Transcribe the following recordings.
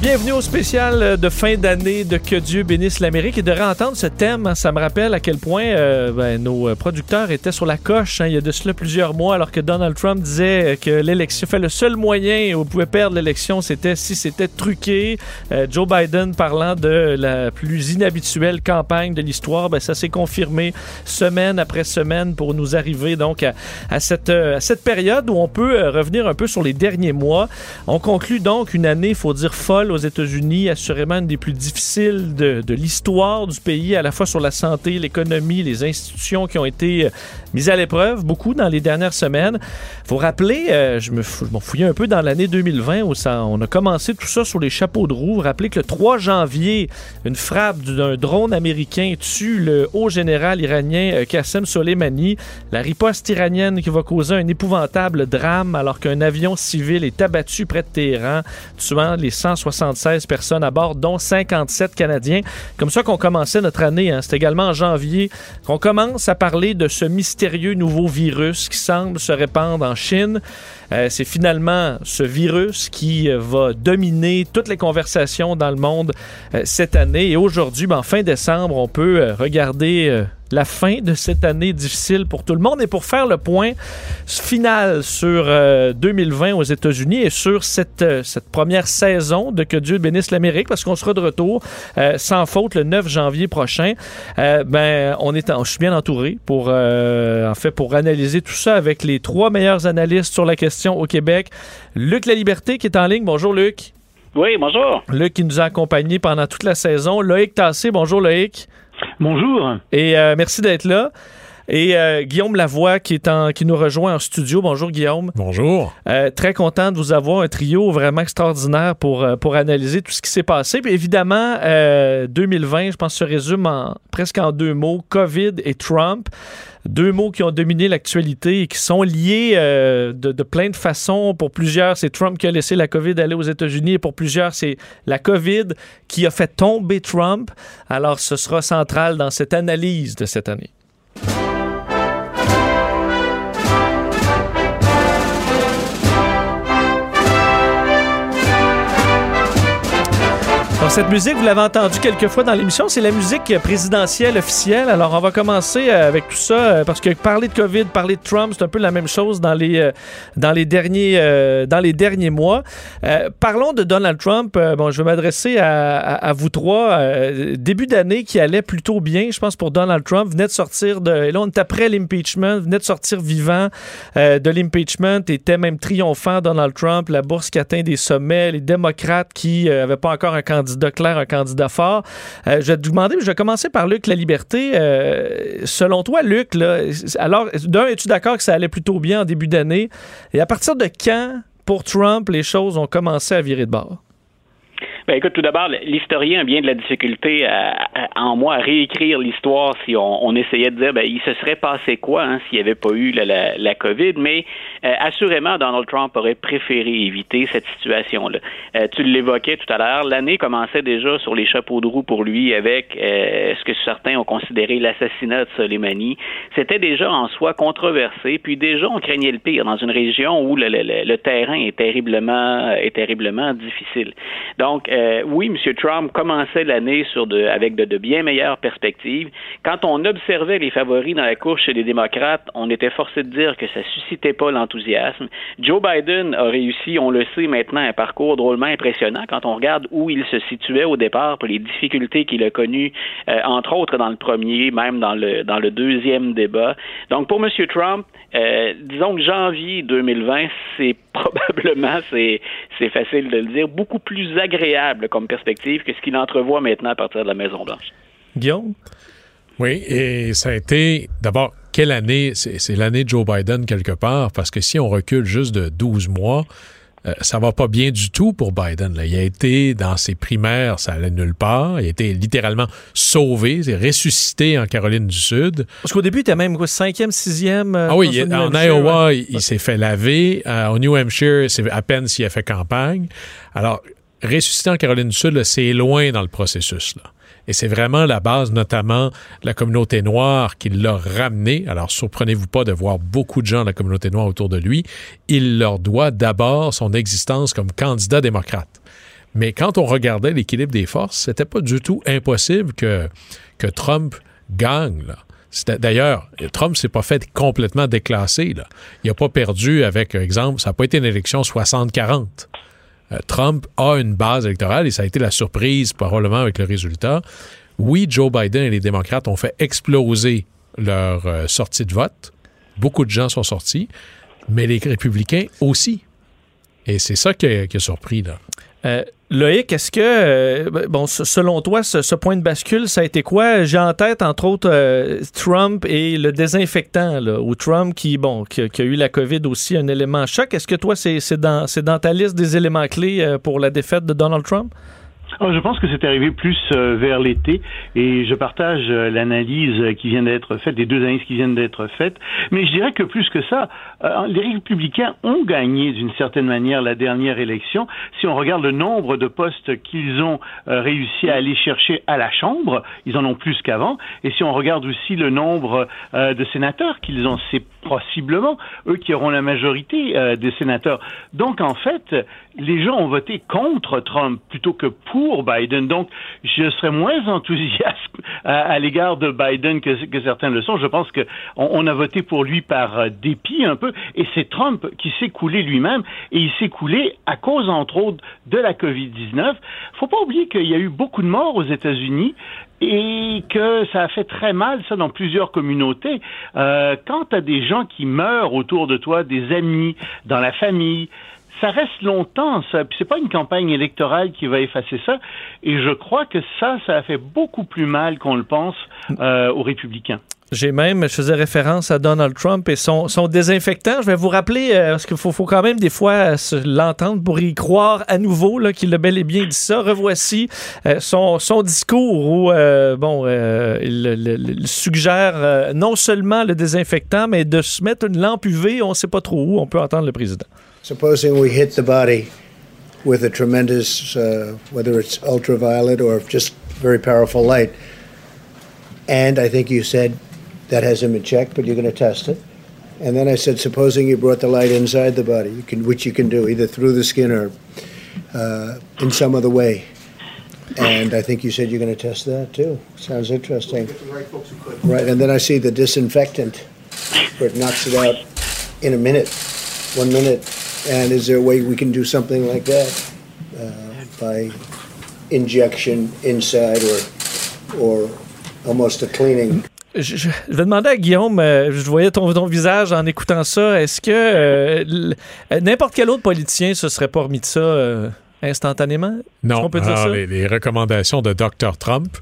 Bienvenue au spécial de fin d'année de Que Dieu bénisse l'Amérique et de réentendre ce thème. hein, ça me rappelle à quel point euh, ben, nos producteurs étaient sur la coche hein, il y a de cela plusieurs mois alors que Donald Trump disait que l'élection, fait le seul moyen où on pouvait perdre l'élection, c'était si c'était truqué. Euh, Joe Biden parlant de la plus inhabituelle campagne de l'histoire, ben, ça s'est confirmé semaine après semaine pour nous arriver donc à, à cette, euh, à cette période où on peut euh, revenir un peu sur les derniers mois. On conclut donc une année, faut dire, folle aux États-Unis, assurément une des plus difficiles de, l'histoire du pays, à la fois sur la santé, l'économie, les institutions qui ont été euh, mises à l'épreuve, beaucoup dans les dernières semaines. faut rappeler, euh, je m'en fouillais un peu dans l'année 2020 où ça, on a commencé tout ça sur les chapeaux de roue. Rappelez que le 3 janvier, une frappe d'un drone américain tue le haut général iranien euh, Qassem Soleimani. La riposte iranienne qui va causer un épouvantable drame alors qu'un avion civil est abattu près de Téhéran, tuant les 176 personnes à bord, dont 57 Canadiens. Comme ça qu'on commençait notre année. hein. C'est également en janvier qu'on commence à parler de ce mystérieux nouveau virus qui semble se répandre en Chine. Euh, c'est finalement ce virus qui euh, va dominer toutes les conversations dans le monde euh, cette année. Et aujourd'hui, ben, en fin décembre, on peut regarder la fin de cette année difficile pour tout le monde. Et pour faire le point final sur euh, 2020 aux États-Unis et sur cette, euh, cette première saison de Que Dieu bénisse l'Amérique, parce qu'on sera de retour euh, sans faute le 9 janvier prochain, euh, ben, on est en- je suis bien entouré pour, euh, en fait, pour analyser tout ça avec les trois meilleurs analystes sur la question au Québec. Luc La Liberté qui est en ligne. Bonjour Luc. Oui, bonjour. Luc qui nous a accompagnés pendant toute la saison. Loïc Tassé. Bonjour Loïc. Bonjour. Et euh, merci d'être là. Et euh, Guillaume Lavoie qui, est en, qui nous rejoint en studio. Bonjour Guillaume. Bonjour. Euh, très content de vous avoir un trio vraiment extraordinaire pour, euh, pour analyser tout ce qui s'est passé. Puis évidemment, euh, 2020, je pense, se résume en, presque en deux mots, COVID et Trump. Deux mots qui ont dominé l'actualité et qui sont liés de, de plein de façons. Pour plusieurs, c'est Trump qui a laissé la COVID aller aux États-Unis et pour plusieurs, c'est la COVID qui a fait tomber Trump. Alors, ce sera central dans cette analyse de cette année. Cette musique, vous l'avez entendue quelques fois dans l'émission, c'est la musique présidentielle officielle. Alors, on va commencer euh, avec tout ça, euh, parce que parler de COVID, parler de Trump, c'est un peu la même chose dans les, euh, dans les, derniers, dans les derniers mois. Parlons de Donald Trump. Bon, je vais m'adresser à, vous trois. Début d'année qui allait plutôt bien, je pense, pour Donald Trump. Venait de sortir de... Et là, on est après l'impeachment, venait de sortir vivant de l'impeachment, était même triomphant, Donald Trump, la bourse qui atteint des sommets, les démocrates qui n'avaient pas encore un candidat clair, un candidat fort. Euh, je vais te demander, je vais commencer par Luc La Liberté. Euh, selon toi, Luc, là, alors, d'un, es-tu d'accord que ça allait plutôt bien en début d'année? Et à partir de quand, pour Trump, les choses ont commencé à virer de bord? Ben, écoute, tout d'abord, l'historien a bien de la difficulté à- à- en moi à réécrire l'histoire si on, on essayait de dire ben, il se serait passé quoi hein, s'il n'y avait pas eu la, la, la COVID, mais euh, assurément, Donald Trump aurait préféré éviter cette situation-là. Euh, tu l'évoquais tout à l'heure, l'année commençait déjà sur les chapeaux de roue pour lui avec euh, ce que certains ont considéré l'assassinat de Soleimani. C'était déjà en soi controversé, puis déjà on craignait le pire dans une région où le, le- le- le terrain est terriblement, est terriblement difficile. Donc, euh, oui, M. Trump commençait l'année avec de, bien meilleures perspectives. Quand on observait les favoris dans la course chez les démocrates, on était forcé de dire que ça suscitait pas l'enthousiasme. Joe Biden a réussi, on le sait maintenant, un parcours drôlement impressionnant quand on regarde où il se situait au départ, pour les difficultés qu'il a connues, euh, entre autres dans le premier, même dans le, dans le deuxième débat. Donc, pour M. Trump, euh, disons que janvier 2020, c'est probablement, c'est, c'est facile de le dire, beaucoup plus agréable comme perspective que ce qu'il entrevoit maintenant à partir de la Maison-Blanche. Guillaume? Oui, et ça a été d'abord quelle année? C'est c'est l'année de Joe Biden quelque part, parce que si on recule juste de 12 mois, euh, ça va pas bien du tout pour Biden. Là. Il a été dans ses primaires, ça allait nulle part. Il a été littéralement sauvé, ressuscité en Caroline du Sud. Parce qu'au début, il était même quoi, cinquième, sixième. euh, Ah oui, il- en Iowa, ouais. il, il s'est fait laver. Euh, au New Hampshire, c'est à peine s'il a fait campagne. Alors, ressuscité en Caroline du Sud, c'est loin dans le processus. Là. Et c'est vraiment la base, notamment la communauté noire, qui l'a ramené. Alors, surprenez-vous pas de voir beaucoup de gens de la communauté noire autour de lui. Il leur doit d'abord son existence comme candidat démocrate. Mais quand on regardait l'équilibre des forces, c'était pas du tout impossible que, que Trump gagne. Là. D'ailleurs, Trump s'est pas fait complètement déclasser. Là. Il n'a pas perdu avec, exemple, ça n'a pas été une élection 60-40. Euh, Trump a une base électorale et ça a été la surprise probablement avec le résultat. Oui, Joe Biden et les démocrates ont fait exploser leur euh, sortie de vote. Beaucoup de gens sont sortis, mais les républicains aussi. Et c'est ça qui a, surpris. Là. Euh, Loïc, est-ce que, euh, bon, s- selon toi, ce, point de bascule, ça a été quoi? J'ai en tête, entre autres, euh, Trump et le désinfectant, là, ou Trump qui, bon, qui, a- eu la COVID aussi, un élément choc. Est-ce que toi, c'est dans, dans ta liste des éléments clés euh, pour la défaite de Donald Trump? Alors, je pense que c'est arrivé plus euh, vers l'été et je partage euh, l'analyse euh, qui vient d'être faite, les deux analyses qui viennent d'être faites. Mais je dirais que plus que ça, les républicains ont gagné d'une certaine manière la dernière élection. Si on regarde le nombre de postes qu'ils ont réussi à aller chercher à la Chambre, ils en ont plus qu'avant. Et si on regarde aussi le nombre de sénateurs qu'ils ont, c'est possiblement eux qui auront la majorité des sénateurs. Donc en fait, les gens ont voté contre Trump plutôt que pour Biden. Donc je serais moins enthousiaste à, l'égard de Biden que, certains le sont. Je pense que on, on a voté pour lui par euh, dépit un peu, et c'est Trump qui s'est coulé lui-même, et il s'est coulé à cause entre autres de la COVID-19. Faut pas oublier qu'il y a eu beaucoup de morts aux États-Unis et que ça a fait très mal ça dans plusieurs communautés. Euh, quand tu des gens qui meurent autour de toi, des amis, dans la famille, ça reste longtemps, ça. Puis c'est pas une campagne électorale qui va effacer ça. Et je crois que ça, ça a fait beaucoup plus mal qu'on le pense euh, aux républicains. J'ai même, je faisais référence à Donald Trump et son, désinfectant. Je vais vous rappeler, euh, parce qu'il faut, faut quand même des fois euh, l'entendre pour y croire à nouveau, qu'il a bel et bien dit ça. Revoici son, discours où, bon, il, suggère non seulement le désinfectant, mais de se mettre une lampe UV, on ne sait pas trop où, on peut entendre le président. Supposing we hit the body with a tremendous, uh, whether it's ultraviolet or just very powerful light, and I think you said that has him in check, but you're going to test it. And then I said, supposing you brought the light inside the body, you can, which you can do either through the skin or uh, in some other way. And I think you said you're going to test that too. Sounds interesting. Right, and then I see the disinfectant, where it knocks it out in a minute, one minute. And is there a way we can do something like that uh, by injection inside or or almost a cleaning? Je, je- vais demander à Guillaume, euh, je voyais ton, ton visage en écoutant ça, est-ce que euh, euh, n'importe quel autre politicien se serait pas remis de ça euh, instantanément? Non, peut dire alors, ça? les, les recommandations de Dr. Trump.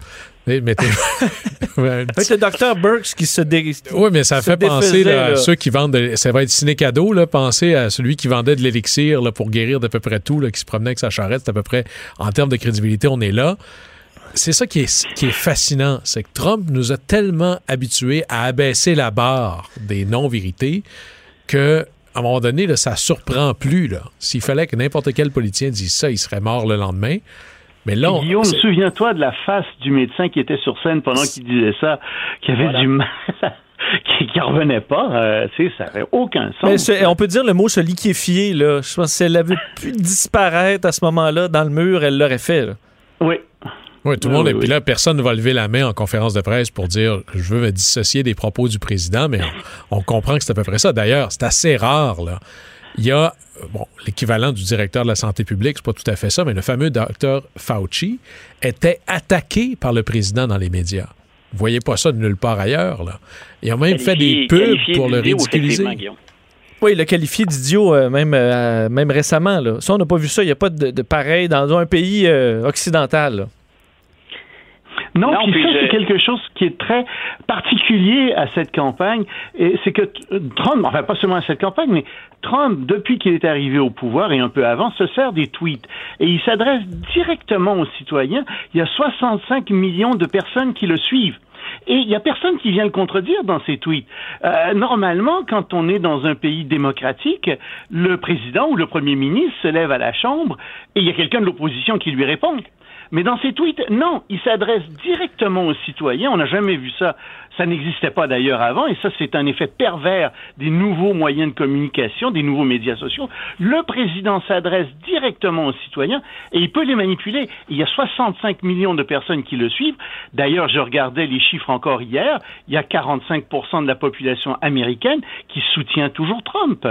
eh, mettez- Avec le docteur Burks qui se dé... Oui, mais ça fait penser là, à ceux qui vendent. de- ça va être ciné cadeau, là. Pensez à celui qui vendait de l'élixir là, pour guérir d'à peu près tout, là, qui se promenait avec sa charrette. C'est à peu près, en termes de crédibilité, on est là. C'est ça qui est, qui est fascinant. C'est que Trump nous a tellement habitués à abaisser la barre des non-vérités que. À un moment donné, là, ça surprend plus. là. S'il fallait que n'importe quel politicien dise ça, il serait mort le lendemain. Mais là, on- Guillaume, souviens-toi de la face du médecin qui était sur scène pendant qu'il disait ça, qui avait Voilà. du mal, qui, qui revenait pas. euh, tu sais, ça n'avait aucun sens. Mais on peut dire le mot se liquéfier, là. Je pense que si elle avait pu disparaître à ce moment-là dans le mur, elle l'aurait fait. là. Oui. Oui, tout le Oui, monde. oui, et puis oui. là, personne ne va lever la main en conférence de presse pour dire je veux me dissocier des propos du président, mais on, on comprend que c'est à peu près ça. D'ailleurs, c'est assez rare, là. Il y a, bon, l'équivalent du directeur de la santé publique, c'est pas tout à fait ça, mais le fameux docteur Fauci était attaqué par le président dans les médias. Vous voyez pas ça de nulle part ailleurs, là. Il a même fait des pubs pour le ridiculiser. Oui, il l'a qualifié d'idiot euh, même, euh, même récemment. Là. Ça, on n'a pas vu ça. Il n'y a pas de, de pareil dans un pays euh, occidental. là. Non, Non, puis ça, je- c'est quelque chose qui est très particulier à cette campagne. Et c'est que t- Trump, enfin pas seulement à cette campagne, mais Trump, depuis qu'il est arrivé au pouvoir et un peu avant, se sert des tweets. Et il s'adresse directement aux citoyens. Il y a 65 millions de personnes qui le suivent. Et il n'y a personne qui vient le contredire dans ces tweets. Euh, normalement, quand on est dans un pays démocratique, le président ou le premier ministre se lève à la Chambre et il y a quelqu'un de l'opposition qui lui répond. Mais dans ces tweets, non, il s'adresse directement aux citoyens. On n'a jamais vu ça. Ça n'existait pas d'ailleurs avant, et ça, c'est un effet pervers des nouveaux moyens de communication, des nouveaux médias sociaux. Le président s'adresse directement aux citoyens et il peut les manipuler. Il y a 65 millions de personnes qui le suivent. D'ailleurs, je regardais les chiffres encore hier. Il y a 45% de la population américaine qui soutient toujours Trump.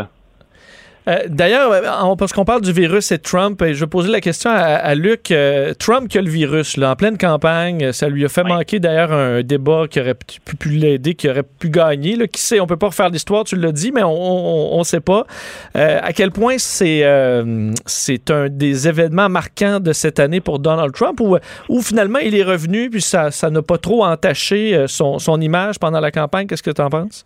Euh, D'ailleurs, euh, parce qu'on parle du virus et de Trump, et je posais la question à, à Luc. euh, Trump qui a le virus, là, en pleine campagne, ça lui a fait manquer d'ailleurs un débat qui aurait pu, pu l'aider, qui aurait pu gagner. Là. Qui sait, on peut pas refaire l'histoire, tu l'as dit, mais on ne sait pas. Euh, à quel point c'est euh, c'est un des événements marquants de cette année pour Donald Trump, ou où finalement il est revenu, puis ça ça n'a pas trop entaché euh, son, son image pendant la campagne? Qu'est-ce que tu en penses?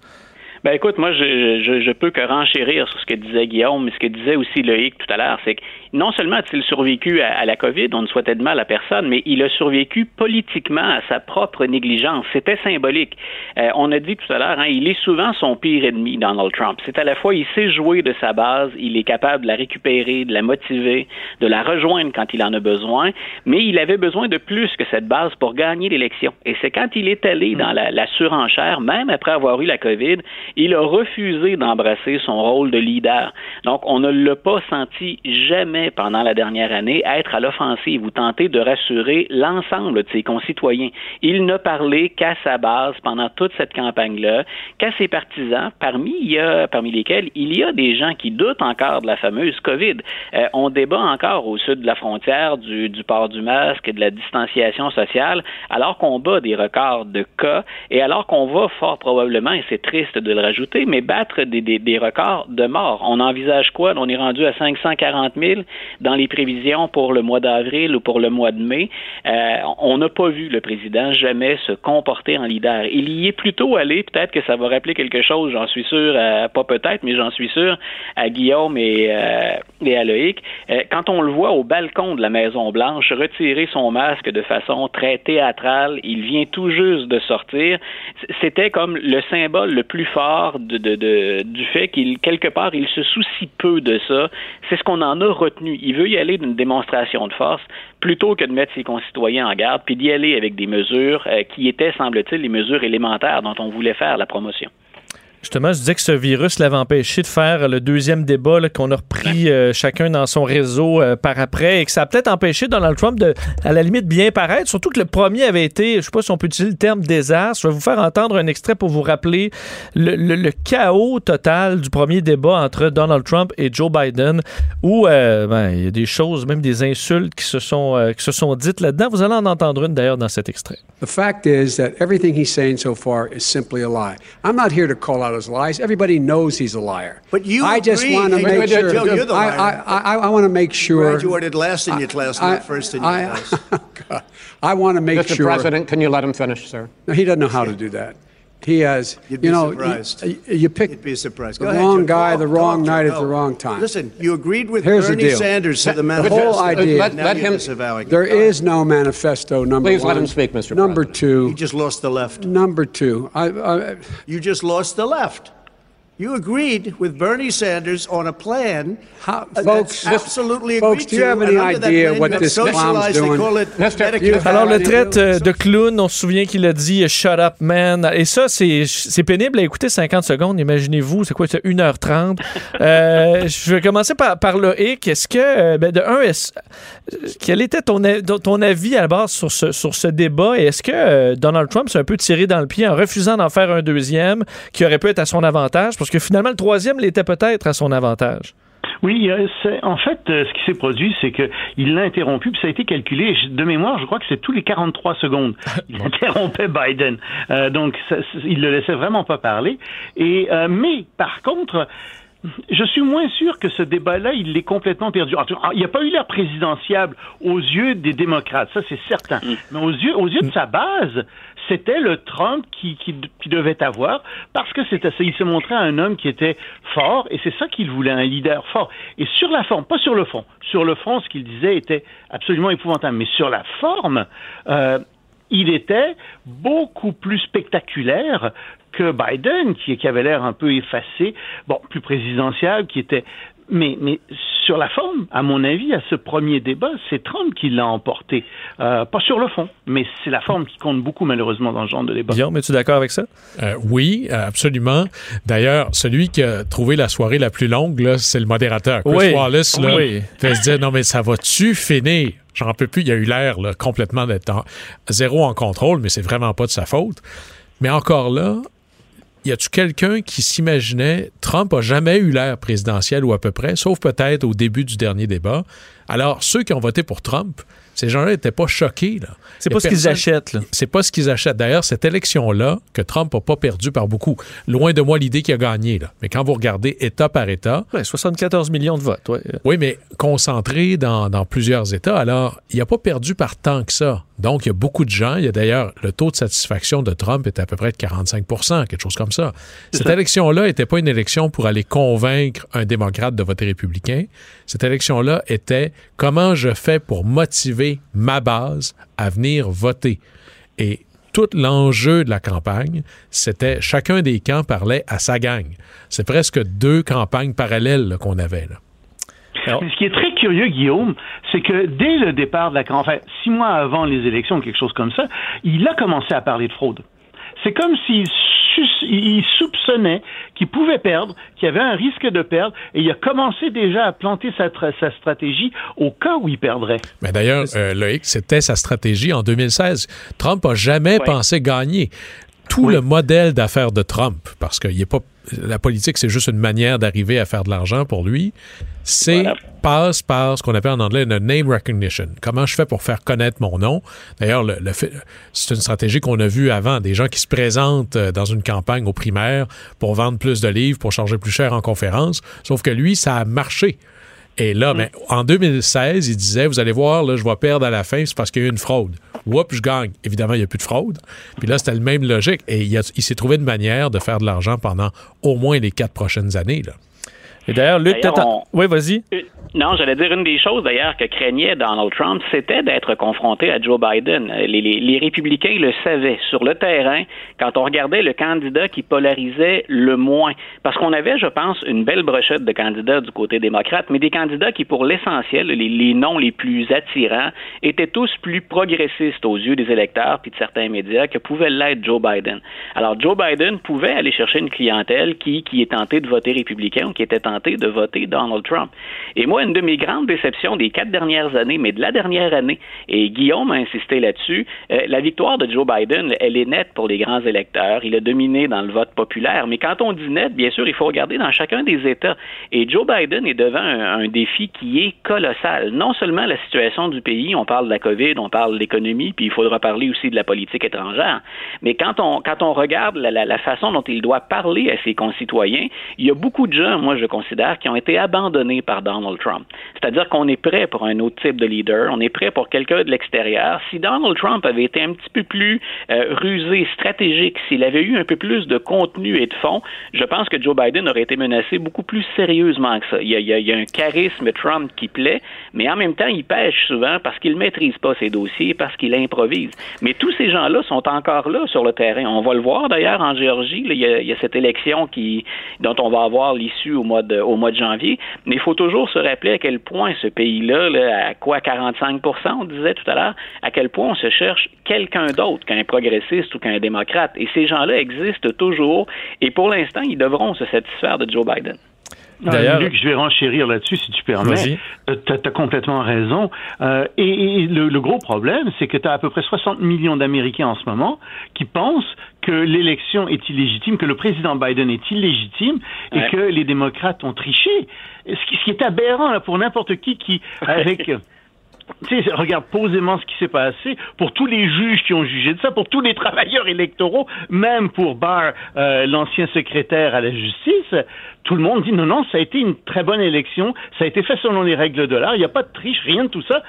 Ben écoute, moi je, je, je peux que renchérir sur ce que disait Guillaume, mais ce que disait aussi Loïc tout à l'heure, c'est que non seulement a-t-il survécu à, à la COVID, on ne souhaitait de mal à personne, mais il a survécu politiquement à sa propre négligence. C'était symbolique. Euh, on a dit tout à l'heure, hein, il est souvent son pire ennemi, Donald Trump. C'est à la fois, il sait jouer de sa base, il est capable de la récupérer, de la motiver, de la rejoindre quand il en a besoin, mais il avait besoin de plus que cette base pour gagner l'élection. Et c'est quand il est allé dans la, la surenchère, même après avoir eu la COVID, il a refusé d'embrasser son rôle de leader. Donc, on ne l'a pas senti jamais pendant la dernière année être à l'offensive ou tenter de rassurer l'ensemble de ses concitoyens. Il n'a parlé qu'à sa base pendant toute cette campagne-là, qu'à ses partisans, parmi, il y a, parmi lesquels il y a des gens qui doutent encore de la fameuse COVID. Euh, on débat encore au sud de la frontière du, du port du masque et de la distanciation sociale, alors qu'on bat des records de cas et alors qu'on va fort probablement, et c'est triste de le rajouter, mais battre des, records de morts. On envisage quoi? On est rendu à 540 000 dans les prévisions pour le mois d'avril ou pour le mois de mai. Euh, on n'a pas vu le président jamais se comporter en leader. Il y est plutôt allé, peut-être que ça va rappeler quelque chose, j'en suis sûr, euh, pas peut-être, mais j'en suis sûr, à Guillaume et, euh, et à Loïc. Quand on le voit au balcon de la Maison-Blanche retirer son masque de façon très théâtrale, il vient tout juste de sortir. C'était comme le symbole le plus fort du fait qu'il, quelque part, il se soucie peu de ça. C'est ce qu'on en a retenu. Il veut y aller d'une démonstration de force plutôt que de mettre ses concitoyens en garde, puis d'y aller avec des mesures euh, qui étaient, semble-t-il, les mesures élémentaires dont on voulait faire la promotion. Justement, je disais que ce virus l'avait empêché de faire le deuxième débat qu'on a repris euh, chacun dans son réseau euh, par après et que ça a peut-être empêché Donald Trump de, à la limite, bien paraître. Surtout que le premier avait été, je sais pas si on peut utiliser le terme désastre. Je vais vous faire entendre un extrait pour vous rappeler le, le- le chaos total du premier débat entre Donald Trump et Joe Biden où euh, ben, il y a des choses, même des insultes qui se sont, euh, qui se sont dites là-dedans. Vous allez en entendre une d'ailleurs dans cet extrait. The fact is that everything he's saying so far is simply a lie. I'm not here to call out his lies. Everybody knows he's a liar. But you I just want to make sure. Joe, you're the I, liar. I, I, I want to make sure. You Graduated last in your class, I- not first in your I- class. God. I want to make Mr. sure. President, can you let him finish, sir? No, he doesn't know how to do that. He has, You'd be you know, surprised. You, you pick You'd be surprised. the Go ahead, wrong Joe. guy, Talk, the wrong talk, night at go. the wrong time. Listen, you agreed with Here's the Bernie deal. Sanders to the The manifesto. whole idea. Let- Now let you're him- disavowing it. There Go is no manifesto. Number Please one. let him speak, Mr. Number President. two. You just lost the left. Number two. I, I, You just lost the left. You agreed with Bernie Sanders on a plan How- uh, folks, that's absolutely folks, agreed do you have any idea what this clown's socialized, they doing? Alors, le traite euh, de clown, on se souvient qu'il a dit euh, Shut up, man. Et ça, c'est pénible à écouter 50 secondes. Imaginez-vous, c'est quoi, c'est 1h30. Euh, je vais commencer par, par le hic. Est-ce que, ben, de un, quel était ton, avis à la base sur ce, sur ce débat? Et est-ce que euh, Donald Trump s'est un peu tiré dans le pied en refusant d'en faire un deuxième qui aurait pu être à son avantage? Parce que finalement, le troisième l'était peut-être à son avantage. Oui, euh, c'est- en fait, euh, ce qui s'est produit, c'est que il l'a interrompu, puis ça a été calculé. De mémoire, je crois que c'est tous les 43 secondes. Il interrompait Biden. Euh, donc, ça- il le laissait vraiment pas parler. Et, euh, mais, par contre, Je suis moins sûr que ce débat-là, il l'est complètement perdu. Il n'y a pas eu l'air présidentiable aux yeux des démocrates, ça c'est certain. Mm. Mais aux yeux, aux yeux de sa base, c'était le Trump qui, qui, qui, devait avoir parce que c'était il se montrait un homme qui était fort et c'est ça qu'il voulait, un leader fort. Et sur la forme, pas sur le fond. Sur le fond, ce qu'il disait était absolument épouvantable. Mais sur la forme, euh, il était beaucoup plus spectaculaire que Biden, qui, avait l'air un peu effacé, bon, plus présidentiel, qui était mais, mais sur la forme, à mon avis, à ce premier débat, c'est Trump qui l'a emporté. Euh, pas sur le fond, mais c'est la forme qui compte beaucoup, malheureusement, dans ce genre de débat. Guillaume, es-tu d'accord avec ça? Euh, oui, absolument. D'ailleurs, celui qui a trouvé la soirée la plus longue, c'est le modérateur. Chris oui. Wallace, là, oui. fait se dire, non, mais ça va-tu finir? J'en peux plus. Il y a eu l'air complètement d'être zéro en contrôle, mais c'est vraiment pas de sa faute. Mais encore là, y a-tu quelqu'un qui s'imaginait Trump a jamais eu l'air présidentiel ou à peu près, sauf peut-être au début du dernier débat? Alors, ceux qui ont voté pour Trump, ces gens-là n'étaient pas choqués. C'est pas ce qu'ils achètent. C'est pas ce qu'ils achètent. D'ailleurs, cette élection-là, que Trump n'a pas perdu par beaucoup, loin de moi l'idée qu'il a gagné. Là. Mais quand vous regardez État par État... Ouais, 74 millions de votes. Ouais. Oui, mais concentré dans, dans plusieurs États. Alors, il n'a pas perdu par tant que ça. Donc, il y a beaucoup de gens. Il y a d'ailleurs, le taux de satisfaction de Trump est à peu près de 45% quelque chose comme ça. Cette élection-là n'était pas une élection pour aller convaincre un démocrate de voter républicain. Cette élection-là était comment je fais pour motiver ma base à venir voter. Et tout l'enjeu de la campagne, c'était chacun des camps parlait à sa gang. C'est presque deux campagnes parallèles qu'on avait. Là. Mais ce qui est très curieux, Guillaume, c'est que dès le départ de la campagne, six mois avant les élections, quelque chose comme ça, il a commencé à parler de fraude. C'est comme s'il il soupçonnait qu'il pouvait perdre, qu'il y avait un risque de perdre, et il a commencé déjà à planter sa, sa stratégie au cas où il perdrait. Mais d'ailleurs, euh, Loïc, c'était sa stratégie en 2016. Trump a jamais ouais. pensé gagner. Tout oui. le modèle d'affaires de Trump, parce qu'il est pas la politique, c'est juste une manière d'arriver à faire de l'argent pour lui. C'est voilà. passe par ce qu'on appelle en anglais le name recognition. Comment je fais pour faire connaître mon nom? D'ailleurs, le, le c'est une stratégie qu'on a vue avant. Des gens qui se présentent euh, dans une campagne aux primaires pour vendre plus de livres, pour charger plus cher en conférence. Sauf que lui, ça a marché. Et là, mm. ben, en 2016, il disait, vous allez voir, là, je vais perdre à la fin, c'est parce qu'il y a eu une fraude. Oups, je gagne. Évidemment, il n'y a plus de fraude. Puis là, c'était le même logique. Et il, il s'est trouvé une manière de faire de l'argent pendant au moins les quatre prochaines années. Là. Et d'ailleurs, Luc, on... oui, vas-y. Non, j'allais dire une des choses d'ailleurs que craignait Donald Trump, c'était d'être confronté à Joe Biden. Les, les, les, républicains le savaient sur le terrain quand on regardait le candidat qui polarisait le moins. Parce qu'on avait, je pense, une belle brochette de candidats du côté démocrate, mais des candidats qui, pour l'essentiel, les, les, noms les plus attirants, étaient tous plus progressistes aux yeux des électeurs puis de certains médias que pouvait l'être Joe Biden. Alors, Joe Biden pouvait aller chercher une clientèle qui, qui est tentée de voter républicain ou qui était tentée de voter Donald Trump. Et moi, une de mes grandes déceptions des quatre dernières années, mais de la dernière année, et Guillaume a insisté là-dessus, euh, la victoire de Joe Biden, elle est nette pour les grands électeurs. Il a dominé dans le vote populaire. Mais quand on dit net, bien sûr, il faut regarder dans chacun des États. Et Joe Biden est devant un, défi qui est colossal. Non seulement la situation du pays, on parle de la COVID, on parle de l'économie, puis il faudra parler aussi de la politique étrangère. Mais quand on, quand on regarde la, la, la façon dont il doit parler à ses concitoyens, il y a beaucoup de gens, moi je considère, qui ont été abandonnés par Donald Trump. C'est-à-dire qu'on est prêt pour un autre type de leader, on est prêt pour quelqu'un de l'extérieur. Si Donald Trump avait été un petit peu plus euh, rusé, stratégique, s'il avait eu un peu plus de contenu et de fond, je pense que Joe Biden aurait été menacé beaucoup plus sérieusement que ça. Il y a, un charisme Trump qui plaît, mais en même temps, il pêche souvent parce qu'il ne maîtrise pas ses dossiers, parce qu'il improvise. Mais tous ces gens-là sont encore là sur le terrain. On va le voir d'ailleurs en Géorgie. Il, y a, cette élection qui, dont on va avoir l'issue au mois de, au mois de janvier. Mais il faut toujours se rappeler à quel point ce pays-là, là, à quoi 45% on disait tout à l'heure, à quel point on se cherche quelqu'un d'autre qu'un progressiste ou qu'un démocrate. Et ces gens-là existent toujours. Et pour l'instant, ils devront se satisfaire de Joe Biden. D'ailleurs, Luc, je vais renchérir là-dessus si tu permets. Tu as, complètement raison. Euh, et, et le, le, gros problème, c'est que tu as à peu près 60 millions d'Américains en ce moment qui pensent que l'élection est illégitime, que le président Biden est illégitime et ouais. que les démocrates ont triché. Ce qui, ce qui est aberrant là, pour n'importe qui qui, avec tu sais, regarde posément ce qui s'est passé pour tous les juges qui ont jugé de ça, pour tous les travailleurs électoraux, même pour Barr, euh, l'ancien secrétaire à la justice. Tout le monde dit non, non, ça a été une très bonne élection, ça a été fait selon les règles de l'art, il n'y a pas de triche, rien de tout ça.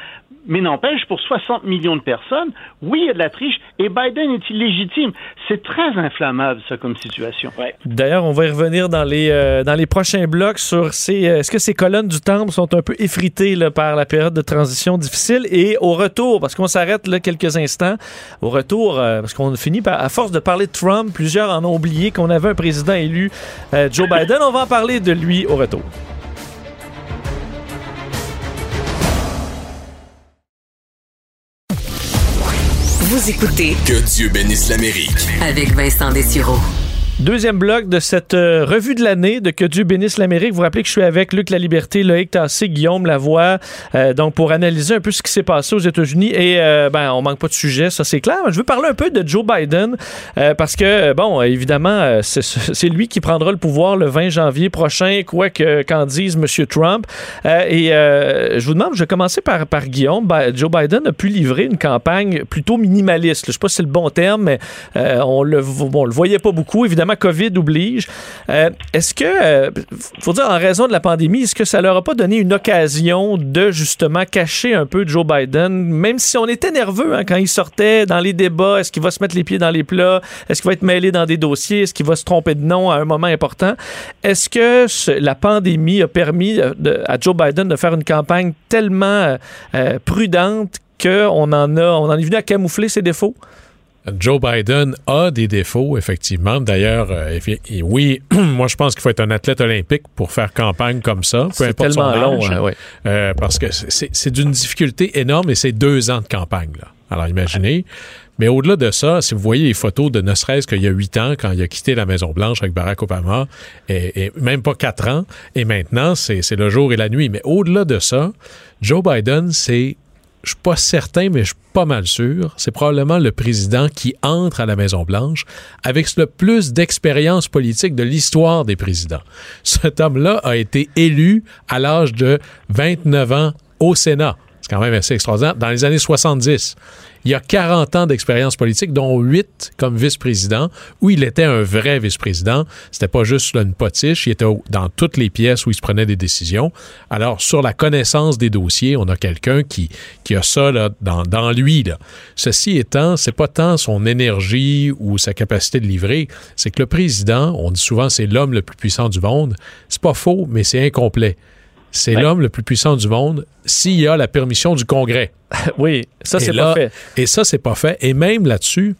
Mais n'empêche, pour 60 millions de personnes, oui, il y a de la triche et Biden est illégitime. C'est très inflammable, ça, comme situation. D'ailleurs, on va y revenir dans les, euh, dans les prochains blocs sur ces. euh, Est-ce que ces colonnes du temple sont un peu effritées là, par la période de transition difficile? Et au retour, parce qu'on s'arrête là quelques instants, au retour, euh, parce qu'on finit par, à force de parler de Trump, plusieurs en ont oublié qu'on avait un président élu, euh, Joe Biden. On va en parler de lui au retour. Vous écoutez Que Dieu bénisse l'Amérique. avec Vincent Dessureau. Deuxième bloc de cette euh, revue de l'année de Que Dieu bénisse l'Amérique. Vous rappelez que je suis avec Luc La Liberté, Loïc Tassé, Guillaume Lavoie, euh, donc pour analyser un peu ce qui s'est passé aux États-Unis. Et euh, ben, on manque pas de sujet, ça c'est clair. Je veux parler un peu de Joe Biden euh, parce que, bon, évidemment, c'est- lui qui prendra le pouvoir le 20 janvier prochain, quoi que qu'en dise M. Trump. Et je vous demande, je vais commencer par, par Guillaume. Ben, Joe Biden a pu livrer une campagne plutôt minimaliste. Je sais pas si c'est le bon terme, mais on le, on le voyait pas beaucoup. Évidemment, COVID oblige. Euh, est-ce que, euh, faut dire, en raison de la pandémie, est-ce que ça leur a pas donné une occasion de justement cacher un peu Joe Biden, même si on était nerveux hein, quand il sortait dans les débats, est-ce qu'il va se mettre les pieds dans les plats, est-ce qu'il va être mêlé dans des dossiers, est-ce qu'il va se tromper de nom à un moment important? Est-ce que la pandémie a permis euh, à Joe Biden de faire une campagne tellement euh, prudente qu'on en a, on en est venu à camoufler ses défauts? Joe Biden a des défauts, effectivement. D'ailleurs, euh, oui, moi, je pense qu'il faut être un athlète olympique pour faire campagne comme ça, peu importe son tellement long, hein, ouais. Euh, parce que c'est d'une difficulté énorme et c'est deux ans de campagne. Là. Alors, imaginez. Mais au-delà de ça, si vous voyez les photos de ne serait-ce qu'il y a huit ans, quand il a quitté la Maison-Blanche avec Barack Obama, et, et même pas quatre ans, et maintenant, c'est le jour et la nuit. Mais au-delà de ça, Joe Biden, c'est je suis pas certain, mais je suis pas mal sûr. C'est probablement le président qui entre à la Maison-Blanche avec le plus d'expérience politique de l'histoire des présidents. Cet homme-là a été élu à l'âge de 29 ans au Sénat. Quand même assez extraordinaire. Dans les années 70, il y a 40 ans d'expérience politique, dont 8 comme vice-président, où il était un vrai vice-président. C'était pas juste une potiche, il était dans toutes les pièces où il se prenait des décisions. Alors, sur la connaissance des dossiers, on a quelqu'un qui, qui a ça dans, dans lui. Ceci étant, c'est pas tant son énergie ou sa capacité de livrer, c'est que le président, on dit souvent c'est l'homme le plus puissant du monde. C'est pas faux, mais c'est incomplet. C'est l'homme le plus puissant du monde s'il a la permission du Congrès. oui, ça, c'est pas fait. Et ça, c'est pas fait. Et même là-dessus,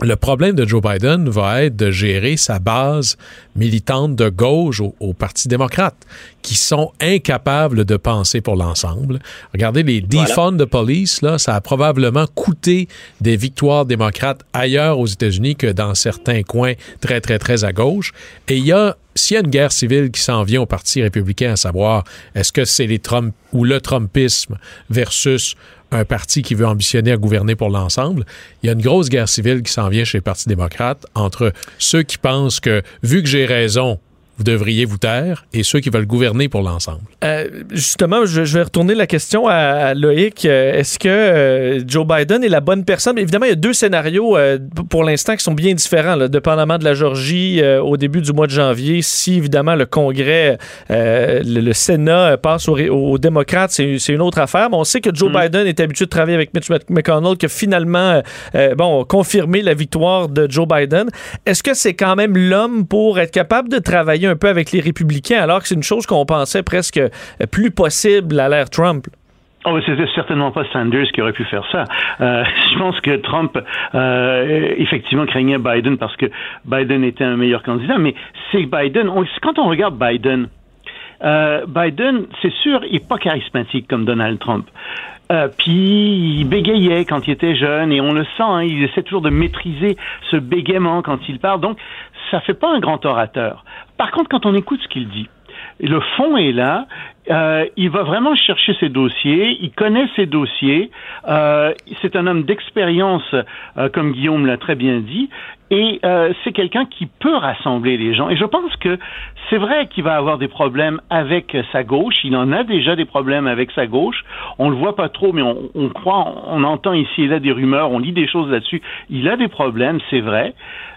le problème de Joe Biden va être de gérer sa base militante de gauche au, au Parti démocrate, qui sont incapables de penser pour l'ensemble. Regardez les defund de police, là, ça a probablement coûté des victoires démocrates ailleurs aux États-Unis que dans certains coins très, très, très à gauche. Et il y a, s'il y a une guerre civile qui s'en vient au Parti républicain, à savoir, est-ce que c'est les Trump ou le Trumpisme versus un parti qui veut ambitionner à gouverner pour l'ensemble, il y a une grosse guerre civile qui s'en vient chez le Parti démocrate entre ceux qui pensent que, vu que j'ai raison, vous devriez vous taire, et ceux qui veulent gouverner pour l'ensemble. Euh, justement, je, je vais retourner la question à, à Loïc. Euh, Est-ce que euh, Joe Biden est la bonne personne? Évidemment, il y a deux scénarios euh, pour l'instant qui sont bien différents, là, dépendamment de la Georgie au début du mois de janvier. Si, évidemment, le Congrès, le, le Sénat passe aux, démocrates, c'est une autre affaire. Mais on sait que Joe Biden est habitué de travailler avec Mitch Mc- McConnell, qui a finalement bon, confirmé la victoire de Joe Biden. Est-ce que c'est quand même l'homme pour être capable de travailler un peu avec les républicains, alors que c'est une chose qu'on pensait presque euh, plus possible à l'ère Trump? Oh, c'était certainement pas Sanders qui aurait pu faire ça. Euh, je pense que Trump, euh, effectivement, craignait Biden parce que Biden était un meilleur candidat. Mais c'est Biden. quand on regarde Biden, Biden, c'est sûr, il est pas charismatique comme Donald Trump. Puis il bégayait quand il était jeune et on le sent. hein, il essaie toujours de maîtriser ce bégaiement quand il parle. Donc, ça fait pas un grand orateur. Par contre, quand on écoute ce qu'il dit, le fond est là. Euh, il va vraiment chercher ses dossiers. Il connaît ses dossiers. Euh, c'est un homme d'expérience, euh, comme Guillaume l'a très bien dit. Et euh, c'est quelqu'un qui peut rassembler les gens. Et je pense que c'est vrai qu'il va avoir des problèmes avec sa gauche. Il en a déjà des problèmes avec sa gauche. On le voit pas trop, mais on, on croit, on entend ici et là des rumeurs, on lit des choses là-dessus. Il a des problèmes, c'est vrai.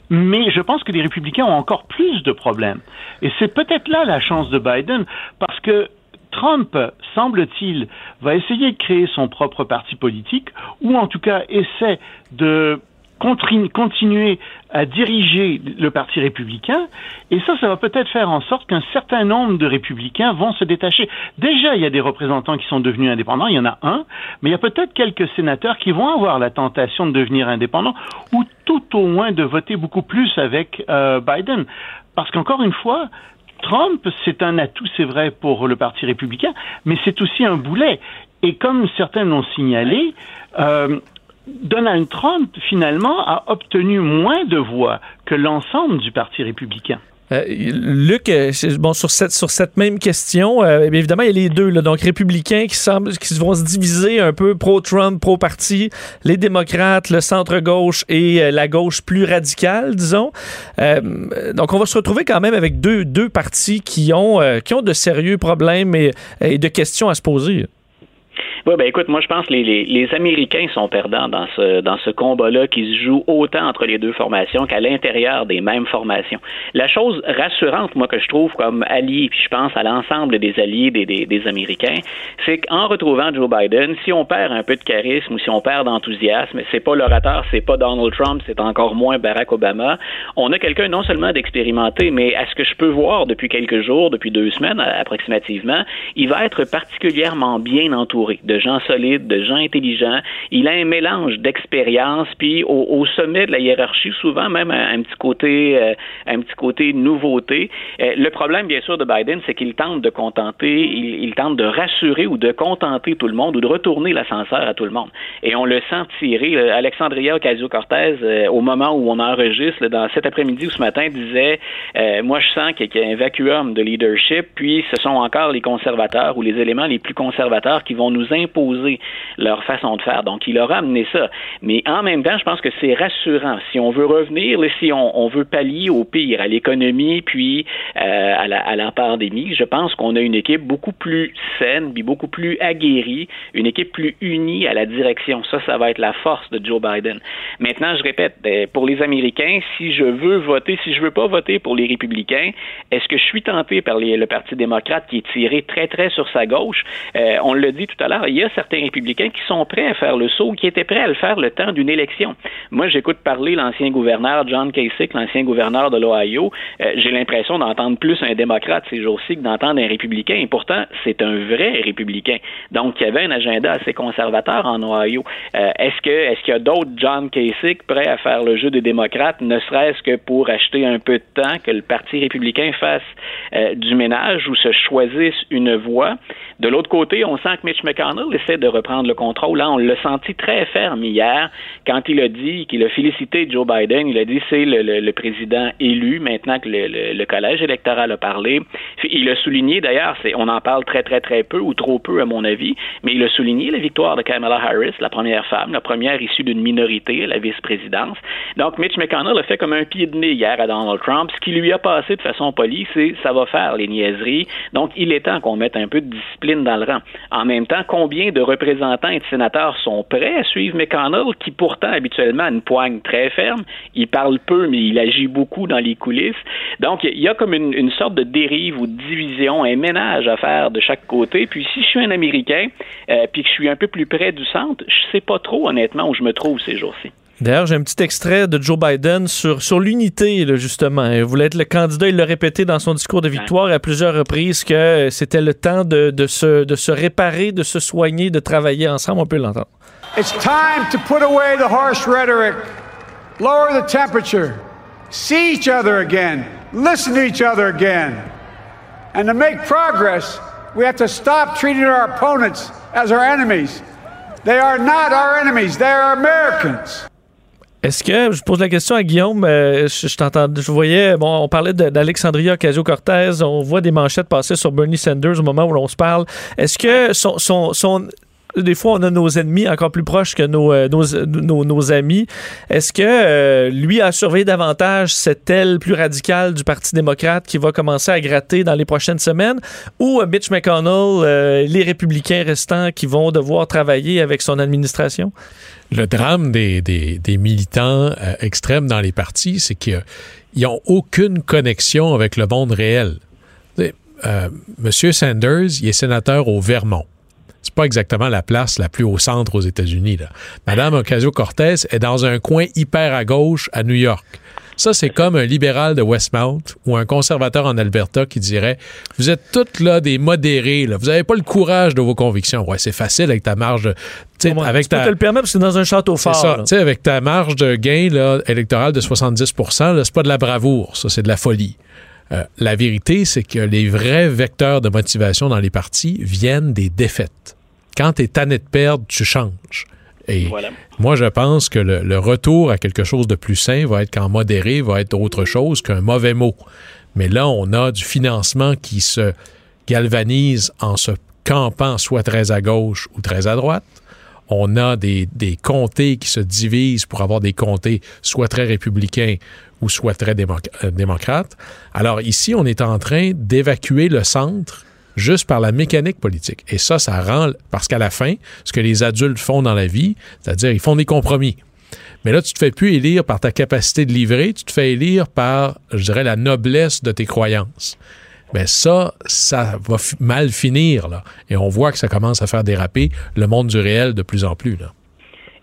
Mais je pense que les républicains ont encore plus de problèmes. Et c'est peut-être là la chance de Biden, parce que Trump, semble-t-il, va essayer de créer son propre parti politique, ou en tout cas essaie de continuer à diriger le Parti républicain, et ça, ça va peut-être faire en sorte qu'un certain nombre de républicains vont se détacher. Déjà, il y a des représentants qui sont devenus indépendants, il y en a un, mais il y a peut-être quelques sénateurs qui vont avoir la tentation de devenir indépendants, ou tout au moins de voter beaucoup plus avec euh, Biden. Parce qu'encore une fois, Trump, c'est un atout, c'est vrai, pour le Parti républicain, mais c'est aussi un boulet. Et comme certains l'ont signalé, euh, Donald Trump, finalement, a obtenu moins de voix que l'ensemble du Parti républicain. Euh, Luc, euh, bon, sur cette, sur cette même question, euh, évidemment, il y a les deux, là, donc républicains qui, semblent, qui vont se diviser un peu pro-Trump, pro-parti, les démocrates, le centre-gauche et la gauche plus radicale, disons. donc, on va se retrouver quand même avec deux, deux partis qui ont, qui ont de sérieux problèmes et de questions à se poser. Oui, ben écoute, moi je pense que les, les, les Américains sont perdants dans ce dans ce combat-là qui se joue autant entre les deux formations qu'à l'intérieur des mêmes formations. La chose rassurante, moi, que je trouve comme allié, puis je pense à l'ensemble des alliés des, des, des Américains, c'est qu'en retrouvant Joe Biden, si on perd un peu de charisme ou si on perd d'enthousiasme, c'est pas l'orateur, c'est pas Donald Trump, c'est encore moins Barack Obama, on a quelqu'un non seulement d'expérimenté, mais à ce que je peux voir depuis quelques jours, depuis deux semaines approximativement, il va être particulièrement bien entouré gens solides, de gens intelligents. Il a un mélange d'expérience, puis au, sommet de la hiérarchie, souvent même un, petit côté, euh, un petit côté nouveauté. Euh, le problème, bien sûr, de Biden, c'est qu'il tente de contenter, il, tente de rassurer ou de contenter tout le monde ou de retourner l'ascenseur à tout le monde. Et on le sent tirer. Euh, Alexandria Ocasio-Cortez, au moment où on enregistre, dans cet après-midi ou ce matin, disait Moi, je sens qu'il y a un vacuum de leadership, puis ce sont encore les conservateurs ou les éléments les plus conservateurs qui vont nous leur façon de faire. Donc, il aura amené ça. Mais en même temps, je pense que c'est rassurant. Si on veut revenir, si on, veut pallier au pire, à l'économie, puis euh, à, la, pandémie, je pense qu'on a une équipe beaucoup plus saine, puis beaucoup plus aguerrie, une équipe plus unie à la direction. Ça, ça va être la force de Joe Biden. Maintenant, je répète, euh, pour les Américains, si je veux voter, si je veux pas voter pour les républicains, est-ce que je suis tenté par le Parti démocrate qui est tiré très, très sur sa gauche? Euh, on l'a dit tout à l'heure, il y a certains républicains qui sont prêts à faire le saut, qui étaient prêts à le faire le temps d'une élection. Moi, j'écoute parler l'ancien gouverneur John Kasich, l'ancien gouverneur de l'Ohio. Euh, j'ai l'impression d'entendre plus un démocrate ces jours-ci que d'entendre un républicain. Et pourtant, c'est un vrai républicain. Donc, il y avait un agenda assez conservateur en Ohio. Euh, est-ce que est-ce qu'il y a d'autres John Kasich prêts à faire le jeu des démocrates, ne serait-ce que pour acheter un peu de temps que le Parti républicain fasse euh, du ménage ou se choisisse une voie? De l'autre côté, on sent que Mitch McConnell essaie de reprendre le contrôle. Là, on l'a senti très ferme hier quand il a dit qu'il a félicité Joe Biden. Il a dit c'est le, président élu maintenant que le, collège électoral a parlé. Il a souligné d'ailleurs, on en parle très très très peu ou trop peu à mon avis, mais il a souligné la victoire de Kamala Harris, la première femme, la première issue d'une minorité la vice-présidence. Donc Mitch McConnell a fait comme un pied de nez hier à Donald Trump. Ce qui lui a passé de façon polie, c'est ça va faire les niaiseries. Donc il est temps qu'on mette un peu de discipline dans le rang. En même temps, combien de représentants et de sénateurs sont prêts à suivre McConnell, qui pourtant habituellement a une poigne très ferme. Il parle peu, mais il agit beaucoup dans les coulisses. Donc, il y a comme une, sorte de dérive ou de division, un ménage à faire de chaque côté. Puis, si je suis un Américain, euh, puis que je suis un peu plus près du centre, je sais pas trop honnêtement où je me trouve ces jours-ci. D'ailleurs, j'ai un petit extrait de Joe Biden sur, sur l'unité, justement. Il voulait être le candidat, il l'a répété dans son discours de victoire à plusieurs reprises que c'était le temps de, de, se, de se réparer, de se soigner, de travailler ensemble. On peut l'entendre. It's time to put away the harsh rhetoric, lower the temperature, see each other again, listen to each other again. And to make progress, we have to stop treating our opponents as our enemies. They are not our enemies, they are Americans. Est-ce que, je pose la question à Guillaume, euh, je, je, je voyais, bon, on parlait d'Alexandria Ocasio-Cortez, on voit des manchettes passer sur Bernie Sanders au moment où l'on se parle. Est-ce que son, son, son des fois, on a nos ennemis encore plus proches que nos, euh, nos, amis. Est-ce que euh, lui a surveillé davantage cette aile plus radicale du Parti démocrate qui va commencer à gratter dans les prochaines semaines ou Mitch McConnell, les républicains restants qui vont devoir travailler avec son administration? Le drame des, des, des militants extrêmes dans les partis, c'est qu'ils n'ont aucune connexion avec le monde réel. Euh, Monsieur Sanders, il est sénateur au Vermont. C'est pas exactement la place la plus au centre aux États-Unis. Madame Ocasio-Cortez est dans un coin hyper à gauche à New York. Ça, c'est comme un libéral de Westmount ou un conservateur en Alberta qui dirait Vous êtes toutes là des modérés, là. vous n'avez pas le courage de vos convictions. Ouais, c'est facile avec ta marge de. avec tu ta... peux te le permettre parce que c'est dans un château fort. Ça, avec ta marge de gain là, électoral de 70% c'est pas de la bravoure, ça, c'est de la folie. Euh, la vérité, c'est que les vrais vecteurs de motivation dans les partis viennent des défaites. Quand tu es tanné de perdre, tu changes. Et moi, je pense que le, retour à quelque chose de plus sain va être qu'en modéré va être autre chose qu'un mauvais mot. Mais là, on a du financement qui se galvanise en se campant soit très à gauche ou très à droite. On a des, des comtés qui se divisent pour avoir des comtés soit très républicains ou soit très euh, démocrates. Alors ici, on est en train d'évacuer le centre juste par la mécanique politique. Et ça, ça rend, parce qu'à la fin, ce que les adultes font dans la vie, c'est-à-dire ils font des compromis. Mais là, tu te fais plus élire par ta capacité de livrer, tu te fais élire par, je dirais, la noblesse de tes croyances. Mais ça, ça va mal finir, là. Et on voit que ça commence à faire déraper le monde du réel de plus en plus, là.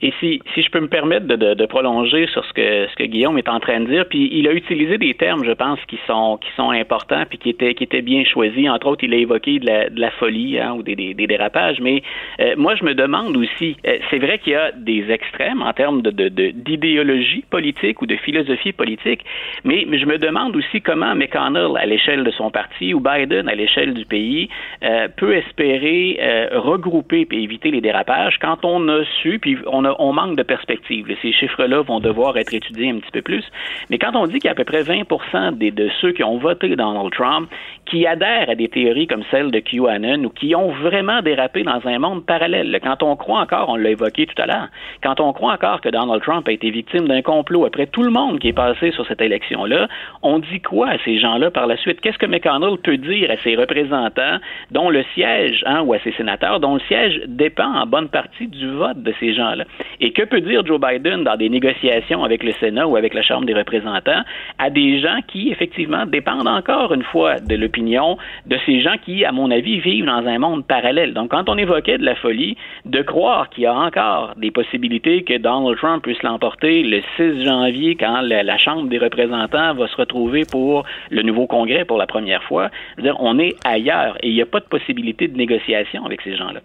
Et si, si je peux me permettre de, de, de, prolonger sur ce que, ce que Guillaume est en train de dire, puis il a utilisé des termes, je pense, qui sont, qui sont importants, puis qui étaient, qui étaient bien choisis. Entre autres, il a évoqué de la, de la folie hein, ou des, des, des, dérapages. Mais euh, moi, je me demande aussi, euh, c'est vrai qu'il y a des extrêmes en termes de, d'idéologie politique ou de philosophie politique, mais, je me demande aussi comment McConnell, à l'échelle de son parti, ou Biden, à l'échelle du pays, euh, peut espérer regrouper et éviter les dérapages quand on a su, puis on a on manque de perspective. Ces chiffres-là vont devoir être étudiés un petit peu plus. Mais quand on dit qu'il y a à peu près 20 des, de ceux qui ont voté Donald Trump qui adhèrent à des théories comme celle de QAnon ou qui ont vraiment dérapé dans un monde parallèle, quand on croit encore, on l'a évoqué tout à l'heure, quand on croit encore que Donald Trump a été victime d'un complot après tout le monde qui est passé sur cette élection-là, on dit quoi à ces gens-là par la suite? Qu'est-ce que McConnell peut dire à ses représentants dont le siège, hein, ou à ses sénateurs, dont le siège dépend en bonne partie du vote de ces gens-là? Et que peut dire Joe Biden dans des négociations avec le Sénat ou avec la Chambre des représentants à des gens qui, effectivement, dépendent encore une fois de l'opinion de ces gens qui, à mon avis, vivent dans un monde parallèle? Donc, quand on évoquait de la folie, de croire qu'il y a encore des possibilités que Donald Trump puisse l'emporter le 6 janvier quand la, Chambre des représentants va se retrouver pour le nouveau Congrès pour la première fois, dire on est ailleurs et il n'y a pas de possibilité de négociation avec ces gens-là.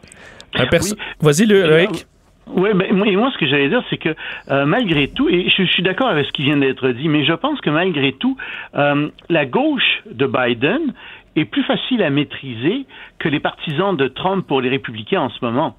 Vas-y, Loïc. Oui, ben, moi, ce que j'allais dire, c'est que euh, malgré tout, et je, suis d'accord avec ce qui vient d'être dit, mais je pense que malgré tout, euh, la gauche de Biden est plus facile à maîtriser que les partisans de Trump pour les républicains en ce moment.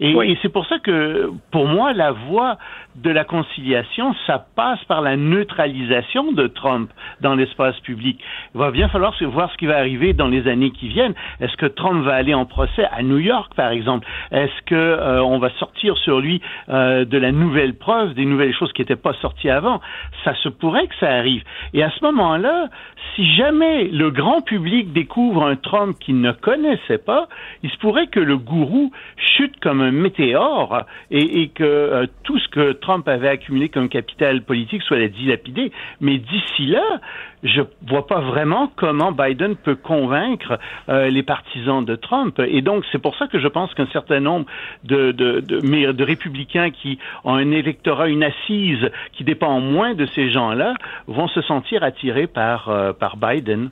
Et, c'est pour ça que, pour moi, la voie de la conciliation, ça passe par la neutralisation de Trump dans l'espace public. Il va bien falloir voir ce qui va arriver dans les années qui viennent. Est-ce que Trump va aller en procès à New York, par exemple? Est-ce que euh, on va sortir sur lui euh, de la nouvelle preuve, des nouvelles choses qui n'étaient pas sorties avant? Ça se pourrait que ça arrive. Et à ce moment-là, si jamais le grand public découvre un Trump qu'il ne connaissait pas, il se pourrait que le gourou chute comme un météore et, que euh, tout ce que Trump avait accumulé comme capital politique soit dilapidé. Mais d'ici là, je vois pas vraiment comment Biden peut convaincre euh, les partisans de Trump. Et donc, c'est pour ça que je pense qu'un certain nombre de, de, de, de, républicains qui ont un électorat, une assise qui dépend moins de ces gens-là, vont se sentir attirés par, euh, par Biden.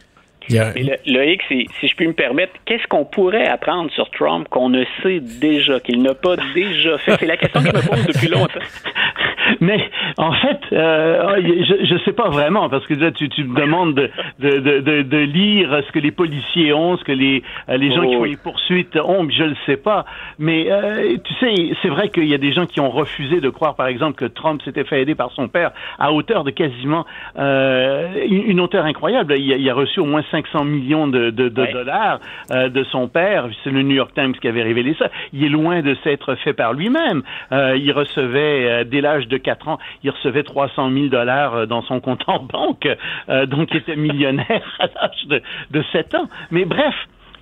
Mais Loïc, si, si, je puis me permettre, qu'est-ce qu'on pourrait apprendre sur Trump qu'on ne sait déjà, qu'il n'a pas déjà fait? C'est la question que je me pose depuis longtemps. Mais en fait, euh, je ne sais pas vraiment, parce que là, tu, tu me demandes de, de, de, de, lire ce que les policiers ont, ce que les, euh, les gens qui font oh. les poursuites ont, je ne le sais pas. Mais euh, tu sais, c'est vrai qu'il y a des gens qui ont refusé de croire, par exemple, que Trump s'était fait aider par son père à hauteur de quasiment euh, une, hauteur incroyable. Il a, il a, reçu au moins 500 millions de, de, de dollars euh, de son père. C'est le New York Times qui avait révélé ça. Il est loin de s'être fait par lui-même. il recevait, dès l'âge de 4 ans, il recevait 300 000 dollars euh, dans son compte en banque, euh, donc il était millionnaire à l'âge de, de 7 ans. Mais bref,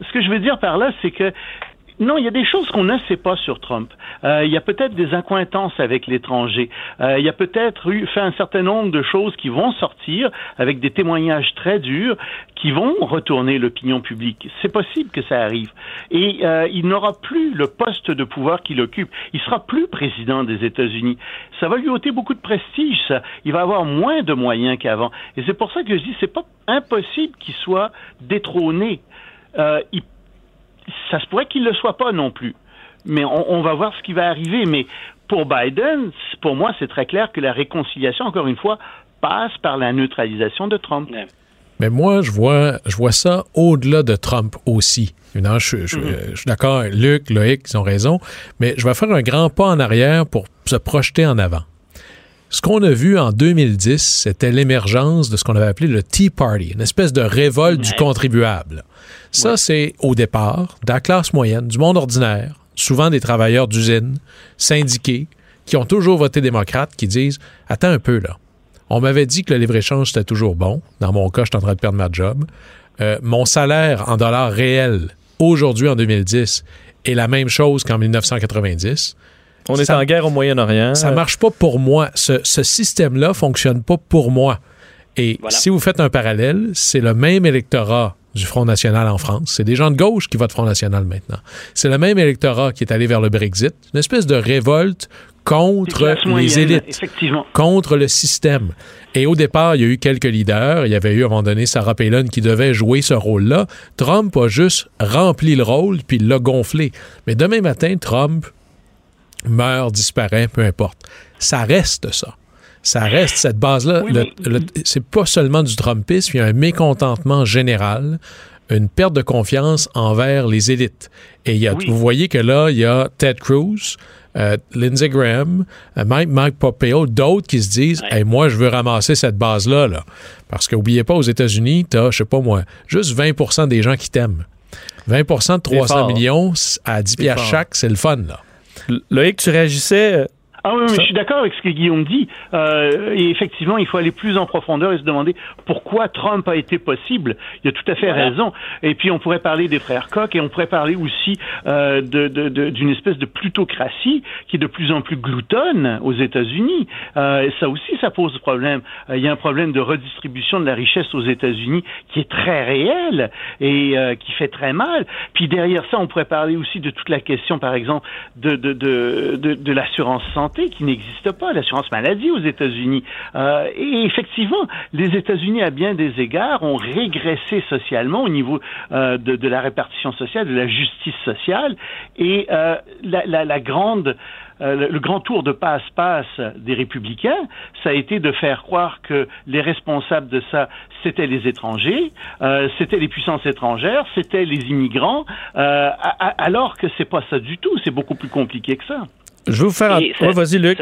ce que je veux dire par là, c'est que non, il y a des choses qu'on ne sait pas sur Trump. Euh, il y a peut-être des accointances avec l'étranger. Euh, il y a peut-être eu fait un certain nombre de choses qui vont sortir avec des témoignages très durs qui vont retourner l'opinion publique. C'est possible que ça arrive. Et euh, il n'aura plus le poste de pouvoir qu'il occupe. Il sera plus président des États-Unis. Ça va lui ôter beaucoup de prestige. Ça. Il va avoir moins de moyens qu'avant. Et c'est pour ça que je dis c'est pas impossible qu'il soit détrôné. Euh, il ça se pourrait qu'il ne le soit pas non plus. Mais on, va voir ce qui va arriver. Mais pour Biden, pour moi, c'est très clair que la réconciliation, encore une fois, passe par la neutralisation de Trump. Mais moi, je vois, je vois ça au-delà de Trump aussi. je, je, je, mm-hmm. suis d'accord, Luc, Loïc, ils ont raison, mais je vais faire un grand pas en arrière pour se projeter en avant. Ce qu'on a vu en 2010, c'était l'émergence de ce qu'on avait appelé le Tea Party, une espèce de révolte du contribuable. Ça, c'est au départ de la classe moyenne, du monde ordinaire, souvent des travailleurs d'usine, syndiqués, qui ont toujours voté démocrate, qui disent Attends un peu là. On m'avait dit que le livre-échange, c'était toujours bon. Dans mon cas, je suis en train de perdre ma job. Euh, mon salaire en dollars réels, aujourd'hui, en 2010, est la même chose qu'en 1990. On est en guerre au Moyen-Orient. Ça marche pas pour moi. Ce, système-là fonctionne pas pour moi. Et si vous faites un parallèle, c'est le même électorat du Front National en France. C'est des gens de gauche qui votent Front National maintenant. C'est le même électorat qui est allé vers le Brexit. Une espèce de révolte contre les élites, contre le système. Et au départ, il y a eu quelques leaders. Il y avait eu à un moment donné Sarah Palin qui devait jouer ce rôle-là. Trump a juste rempli le rôle puis l'a gonflé. Mais demain matin, Trump meurt, disparaît, peu importe. Ça reste ça ça reste cette base-là. c'est pas seulement du Trumpisme, il y a un mécontentement général, une perte de confiance envers les élites. Et il y a, vous voyez que là, il y a Ted Cruz, euh, Lindsey Graham, euh, Mike, Mike Pompeo, d'autres qui se disent moi, je veux ramasser cette base-là. Là. Parce qu'oubliez pas, aux États-Unis, tu as, je sais pas moi, juste 20% des gens qui t'aiment. 20% de 300 millions à 10 piastres chaque, c'est le fun. Là. Loïc, tu réagissais euh, ah oui, mais je suis d'accord avec ce que Guillaume dit. Euh, et effectivement, il faut aller plus en profondeur et se demander pourquoi Trump a été possible. Il a tout à fait raison. Et puis, on pourrait parler des frères Koch et on pourrait parler aussi euh, d'une de, de, espèce de plutocratie qui est de plus en plus gloutonne aux États-Unis. Euh, ça aussi, ça pose problème. Euh, il y a un problème de redistribution de la richesse aux États-Unis qui est très réel et euh, qui fait très mal. Puis derrière ça, on pourrait parler aussi de toute la question, par exemple, de, de, de, de, de l'assurance santé qui n'existe pas, l'assurance maladie aux États-Unis. Euh, et effectivement, les États-Unis, à bien des égards, ont régressé socialement au niveau euh, de, la répartition sociale, de la justice sociale, et euh, la, grande le grand tour de passe-passe des républicains, ça a été de faire croire que les responsables de ça, c'était les étrangers, euh, c'était les puissances étrangères, c'était les immigrants, alors que c'est pas ça du tout, c'est beaucoup plus compliqué que ça. Je vais vous faire. Un... vas-y, Luc.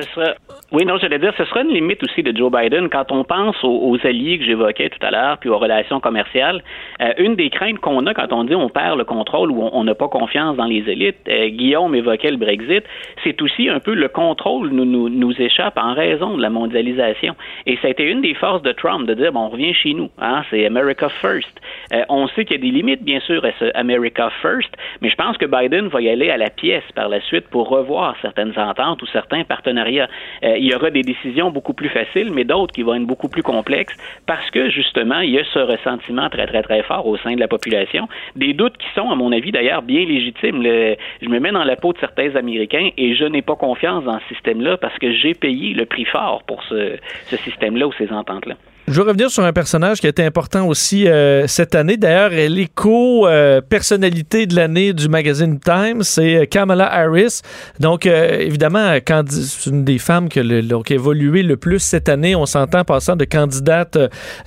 Oui, non, j'allais dire, ce sera une limite aussi de Joe Biden quand on pense aux, alliés que j'évoquais tout à l'heure, puis aux relations commerciales. Euh, une des craintes qu'on a quand on dit on perd le contrôle ou on n'a pas confiance dans les élites, euh, Guillaume évoquait le Brexit, c'est aussi un peu le contrôle nous, nous, nous échappe en raison de la mondialisation. Et ça a été une des forces de Trump de dire, bon, on revient chez nous, hein, c'est America First. Euh, on sait qu'il y a des limites, bien sûr, à ce America First, mais je pense que Biden va y aller à la pièce par la suite pour revoir certaines ententes ou certains partenariats. Euh, il y aura des décisions beaucoup plus faciles, mais d'autres qui vont être beaucoup plus complexes parce que justement, il y a ce ressentiment très, très, très fort au sein de la population. Des doutes qui sont, à mon avis, d'ailleurs, bien légitimes. je me mets dans la peau de certains Américains et je n'ai pas confiance dans ce système-là parce que j'ai payé le prix fort pour ce, ce système-là ou ces ententes-là. Je veux revenir sur un personnage qui a été important aussi euh, cette année. D'ailleurs, elle est co-personnalité de l'année du magazine Time. C'est euh, Kamala Harris. Donc, euh, évidemment, c'est une des femmes qui a, évolué le plus cette année. On s'entend passant de candidate,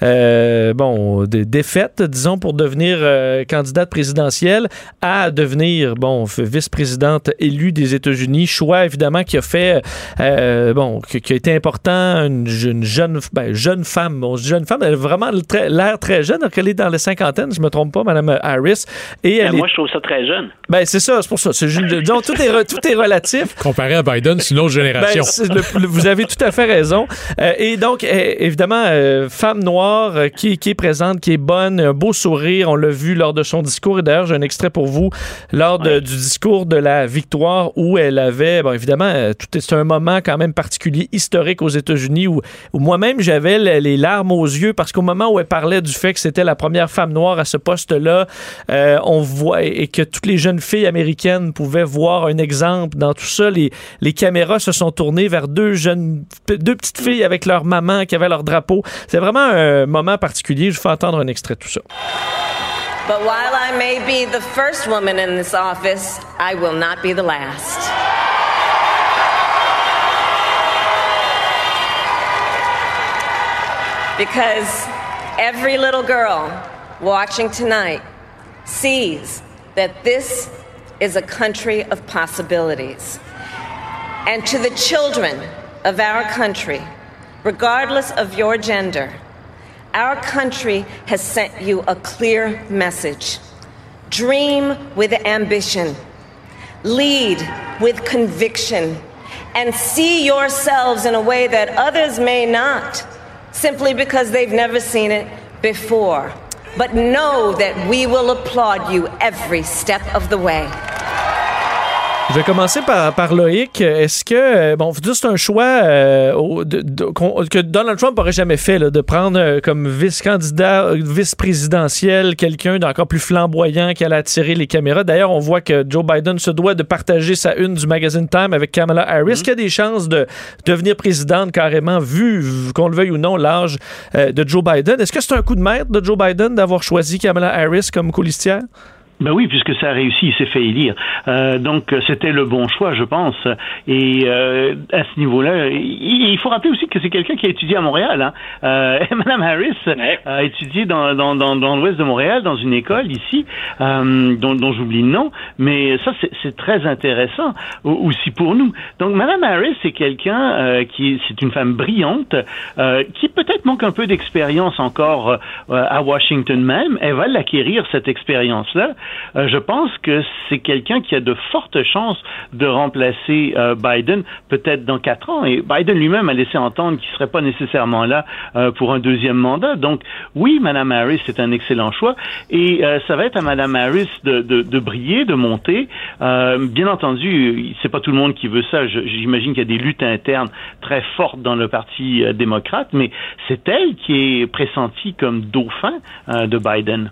bon, de défaite, disons, pour devenir candidate présidentielle à devenir, bon, vice-présidente élue des États-Unis. Choix, évidemment, qui a fait, bon, qui, a été important. Une, jeune, ben, jeune femme jeune femme. Elle a vraiment l'air très jeune, alors qu'elle est dans les cinquantaines, je me trompe pas, Mme Harris. Et ben, moi, je trouve ça très jeune. Ben, c'est ça, c'est pour ça. disons, tout, est, tout est relatif. Comparé à Biden, c'est une autre génération. Ben, vous avez tout à fait raison. Euh, et donc, évidemment, euh, femme noire euh, qui, qui, est présente, qui est bonne, un beau sourire. On l'a vu lors de son discours. Et d'ailleurs, j'ai un extrait pour vous lors du discours de la victoire où elle avait, bon, évidemment, c'est un moment quand même particulier, historique aux États-Unis où, où moi-même, j'avais les larmes aux yeux parce qu'au moment où elle parlait du fait que c'était la première femme noire à ce poste-là, euh, on voit et que toutes les jeunes filles américaines pouvaient voir un exemple dans tout ça. Les, les caméras se sont tournées vers deux jeunes, deux petites filles avec leur maman qui avaient leur drapeau. C'est vraiment un moment particulier. Je vous fais entendre un extrait de tout ça. But while I may be the first woman in this office, I will not be the last. Because every little girl watching tonight sees that this is a country of possibilities. And to the children of our country, regardless of your gender, our country has sent you a clear message. Dream with ambition, lead with conviction, and see yourselves in a way that others may not simply because they've never seen it before. But know that we will applaud you every step of the way. Je vais commencer par, par Loïc. Est-ce que, euh, bon, c'est un choix euh, que Donald Trump aurait jamais fait, de prendre euh, comme vice-candidat, vice-présidentiel, quelqu'un d'encore plus flamboyant qui allait attirer les caméras. D'ailleurs, on voit que Joe Biden se doit de partager sa une du magazine Time avec Kamala Harris, mm-hmm. qui a des chances de devenir présidente carrément, vu, qu'on le veuille ou non, l'âge de Joe Biden. Est-ce que c'est un coup de maître de Joe Biden d'avoir choisi Kamala Harris comme colistière? Ben oui, puisque ça a réussi, il s'est fait élire. Euh, donc c'était le bon choix, je pense. Et euh, à ce niveau-là, il, faut rappeler aussi que c'est quelqu'un qui a étudié à Montréal. Hein. Euh, Madame Harris a étudié dans, dans, dans, dans l'ouest de Montréal, dans une école ici, euh, dont, dont j'oublie le nom. Mais ça, c'est très intéressant aussi pour nous. Donc Madame Harris, c'est quelqu'un euh, qui, c'est une femme brillante, euh, qui peut-être manque un peu d'expérience encore à Washington même. Elle va l'acquérir cette expérience-là. Euh, je pense que c'est quelqu'un qui a de fortes chances de remplacer euh, Biden, peut-être dans quatre ans. Et Biden lui-même a laissé entendre qu'il ne serait pas nécessairement là euh, pour un deuxième mandat. Donc, oui, Mme Harris, c'est un excellent choix. Et ça va être à Mme Harris de, de, de briller, de monter. bien entendu, c'est pas tout le monde qui veut ça. J'imagine qu'il y a des luttes internes très fortes dans le Parti démocrate, mais c'est elle qui est pressentie comme dauphin de Biden.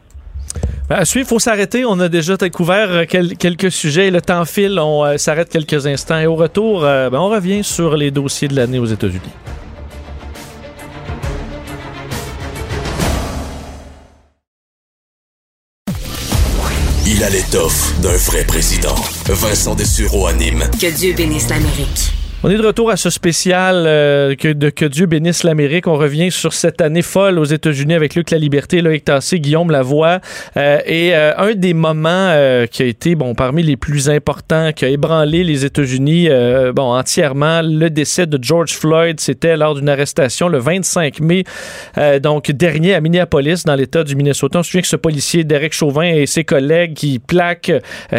Ben, à suivre, il faut s'arrêter. On a déjà découvert euh, quelques sujets. Le temps file. On euh, s'arrête quelques instants. Et au retour, euh, ben, on revient sur les dossiers de l'année aux États-Unis. Il a l'étoffe d'un vrai président. Vincent Dessureau anime. Que Dieu bénisse l'Amérique. On est de retour à ce spécial euh, que, de, que Dieu bénisse l'Amérique. On revient sur cette année folle aux États-Unis avec Luc La Liberté, Loïc Tassé, Guillaume Lavoie. Euh, et euh, un des moments qui a été bon parmi les plus importants, qui a ébranlé les États-Unis bon entièrement, le décès de George Floyd, c'était lors d'une arrestation le 25 mai, donc dernier à Minneapolis, dans l'État du Minnesota. On se souvient que ce policier, Derek Chauvin et ses collègues qui plaquent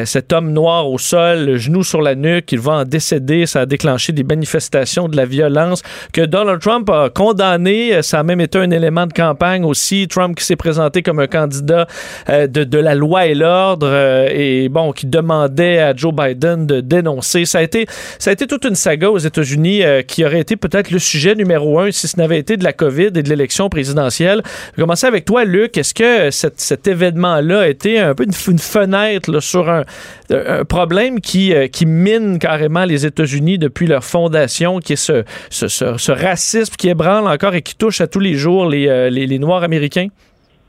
cet homme noir au sol, le genou sur la nuque, il va en décéder. Ça a déclenché des manifestations, de la violence que Donald Trump a condamné. Ça a même été un élément de campagne aussi. Trump qui s'est présenté comme un candidat euh, de, de, la loi et l'ordre euh, et bon, qui demandait à Joe Biden de dénoncer. Ça a été, ça a été toute une saga aux États-Unis euh, qui aurait été peut-être le sujet numéro un si ce n'avait été de la COVID et de l'élection présidentielle. Je vais commencer avec toi, Luc. Est-ce que cet, cet événement-là a été un peu une, fenêtre sur un, un, problème qui, qui mine carrément les États-Unis depuis leur fondation, qui est ce, racisme qui ébranle encore et qui touche à tous les jours les, les, les Noirs américains?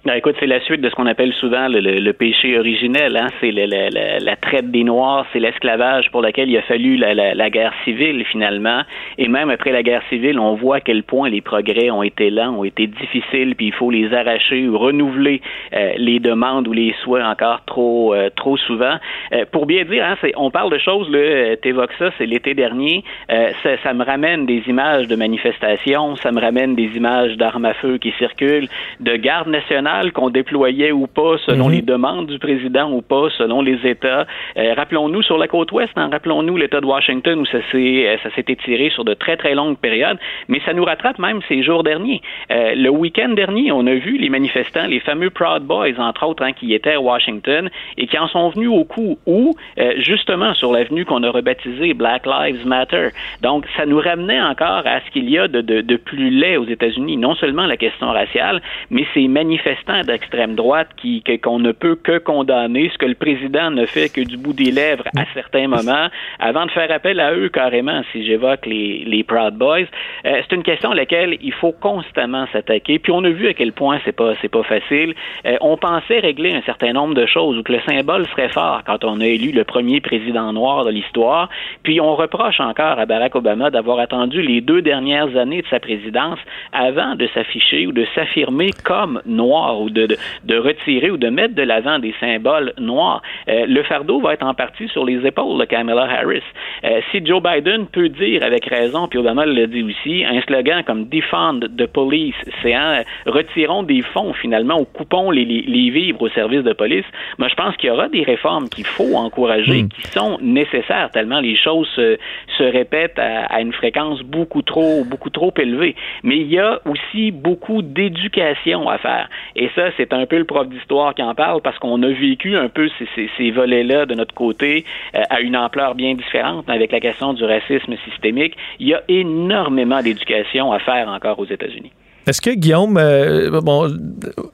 Ben, écoute, c'est la suite de ce qu'on appelle souvent le, péché originel. Hein? C'est la traite des Noirs, c'est l'esclavage pour lequel il a fallu la, guerre civile finalement. Et même après la guerre civile, on voit à quel point les progrès ont été lents, ont été difficiles, puis il faut les arracher ou renouveler euh, les demandes ou les souhaits encore trop euh, trop souvent. Euh, pour bien dire, hein, on parle de choses, là, t'évoques ça, c'est l'été dernier. Ça, ça, me ramène des images de manifestations, ça me ramène des images d'armes à feu qui circulent, de garde nationale qu'on déployait ou pas selon mhm. les demandes du président ou pas selon les États. Euh, rappelons-nous sur la côte ouest, hein, rappelons-nous l'État de Washington où ça s'est euh, ça s'est étiré sur de très très longues périodes, mais ça nous rattrape même ces jours derniers. Euh, le week-end dernier, on a vu les manifestants, les fameux Proud Boys entre autres, hein, qui étaient à Washington et qui en sont venus au coup où justement sur l'avenue qu'on a rebaptisée Black Lives Matter. Donc ça nous ramenait encore à ce qu'il y a de, de, de plus laid aux États-Unis, non seulement la question raciale, mais ces manifestants d'extrême droite qui qu'on ne peut que condamner, ce que le président ne fait que du bout des lèvres à certains moments, avant de faire appel à eux carrément, si j'évoque les, les Proud Boys. Euh, c'est une question à laquelle il faut constamment s'attaquer. Puis on a vu à quel point c'est pas c'est pas facile. Euh, on pensait régler un certain nombre de choses ou que le symbole serait fort quand on a élu le premier président noir de l'histoire. Puis on reproche encore à Barack Obama d'avoir attendu les deux dernières années de sa présidence avant de s'afficher ou de s'affirmer comme noir ou de, de, retirer ou de mettre de l'avant des symboles noirs. Euh, le fardeau va être en partie sur les épaules de Kamala Harris. Euh, si Joe Biden peut dire avec raison, puis Obama le dit aussi, un slogan comme Defund the Police, c'est hein, retirons des fonds finalement ou coupons les, les, vivres au service de police, moi je pense qu'il y aura des réformes qu'il faut encourager, hmm. qui sont nécessaires tellement les choses se, se répètent à, à, une fréquence beaucoup trop, beaucoup trop élevée. Mais il y a aussi beaucoup d'éducation à faire. Et ça, c'est un peu le prof d'histoire qui en parle parce qu'on a vécu un peu ces, volets-là de notre côté euh, à une ampleur bien différente avec la question du racisme systémique. Il y a énormément d'éducation à faire encore aux États-Unis. Est-ce que Guillaume, euh,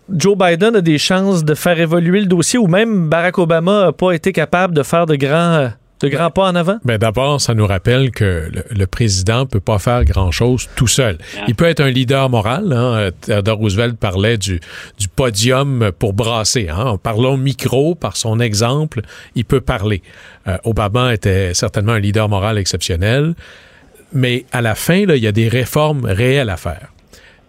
Joe Biden a des chances de faire évoluer le dossier ou même Barack Obama n'a pas été capable de faire de grands de grands pas en avant? Ben D'abord, ça nous rappelle que le, président ne peut pas faire grand-chose tout seul. Il peut être un leader moral. Hein. Theodore Roosevelt parlait du, du podium pour brasser. Hein. En parlant micro, par son exemple, il peut parler. Euh, Obama était certainement un leader moral exceptionnel. Mais à la fin, là, il y a des réformes réelles à faire.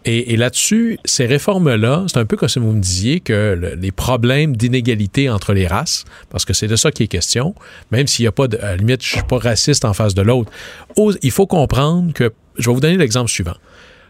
Et, là-dessus, ces réformes-là, c'est un peu comme si vous me disiez que les problèmes d'inégalité entre les races, parce que c'est de ça qui est question, même s'il n'y a pas de, limite, je suis pas raciste en face de l'autre, il faut comprendre que, je vais vous donner l'exemple suivant.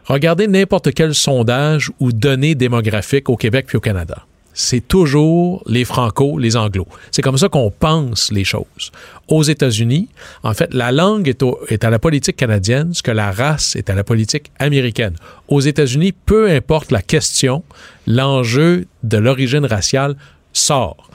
Regardez n'importe quel sondage ou données démographiques au Québec puis au Canada c'est toujours les franco, les anglo. C'est comme ça qu'on pense les choses. Aux États-Unis, en fait, la langue est, à la politique canadienne, ce que la race est à la politique américaine. Aux États-Unis, peu importe la question, l'enjeu de l'origine raciale sort.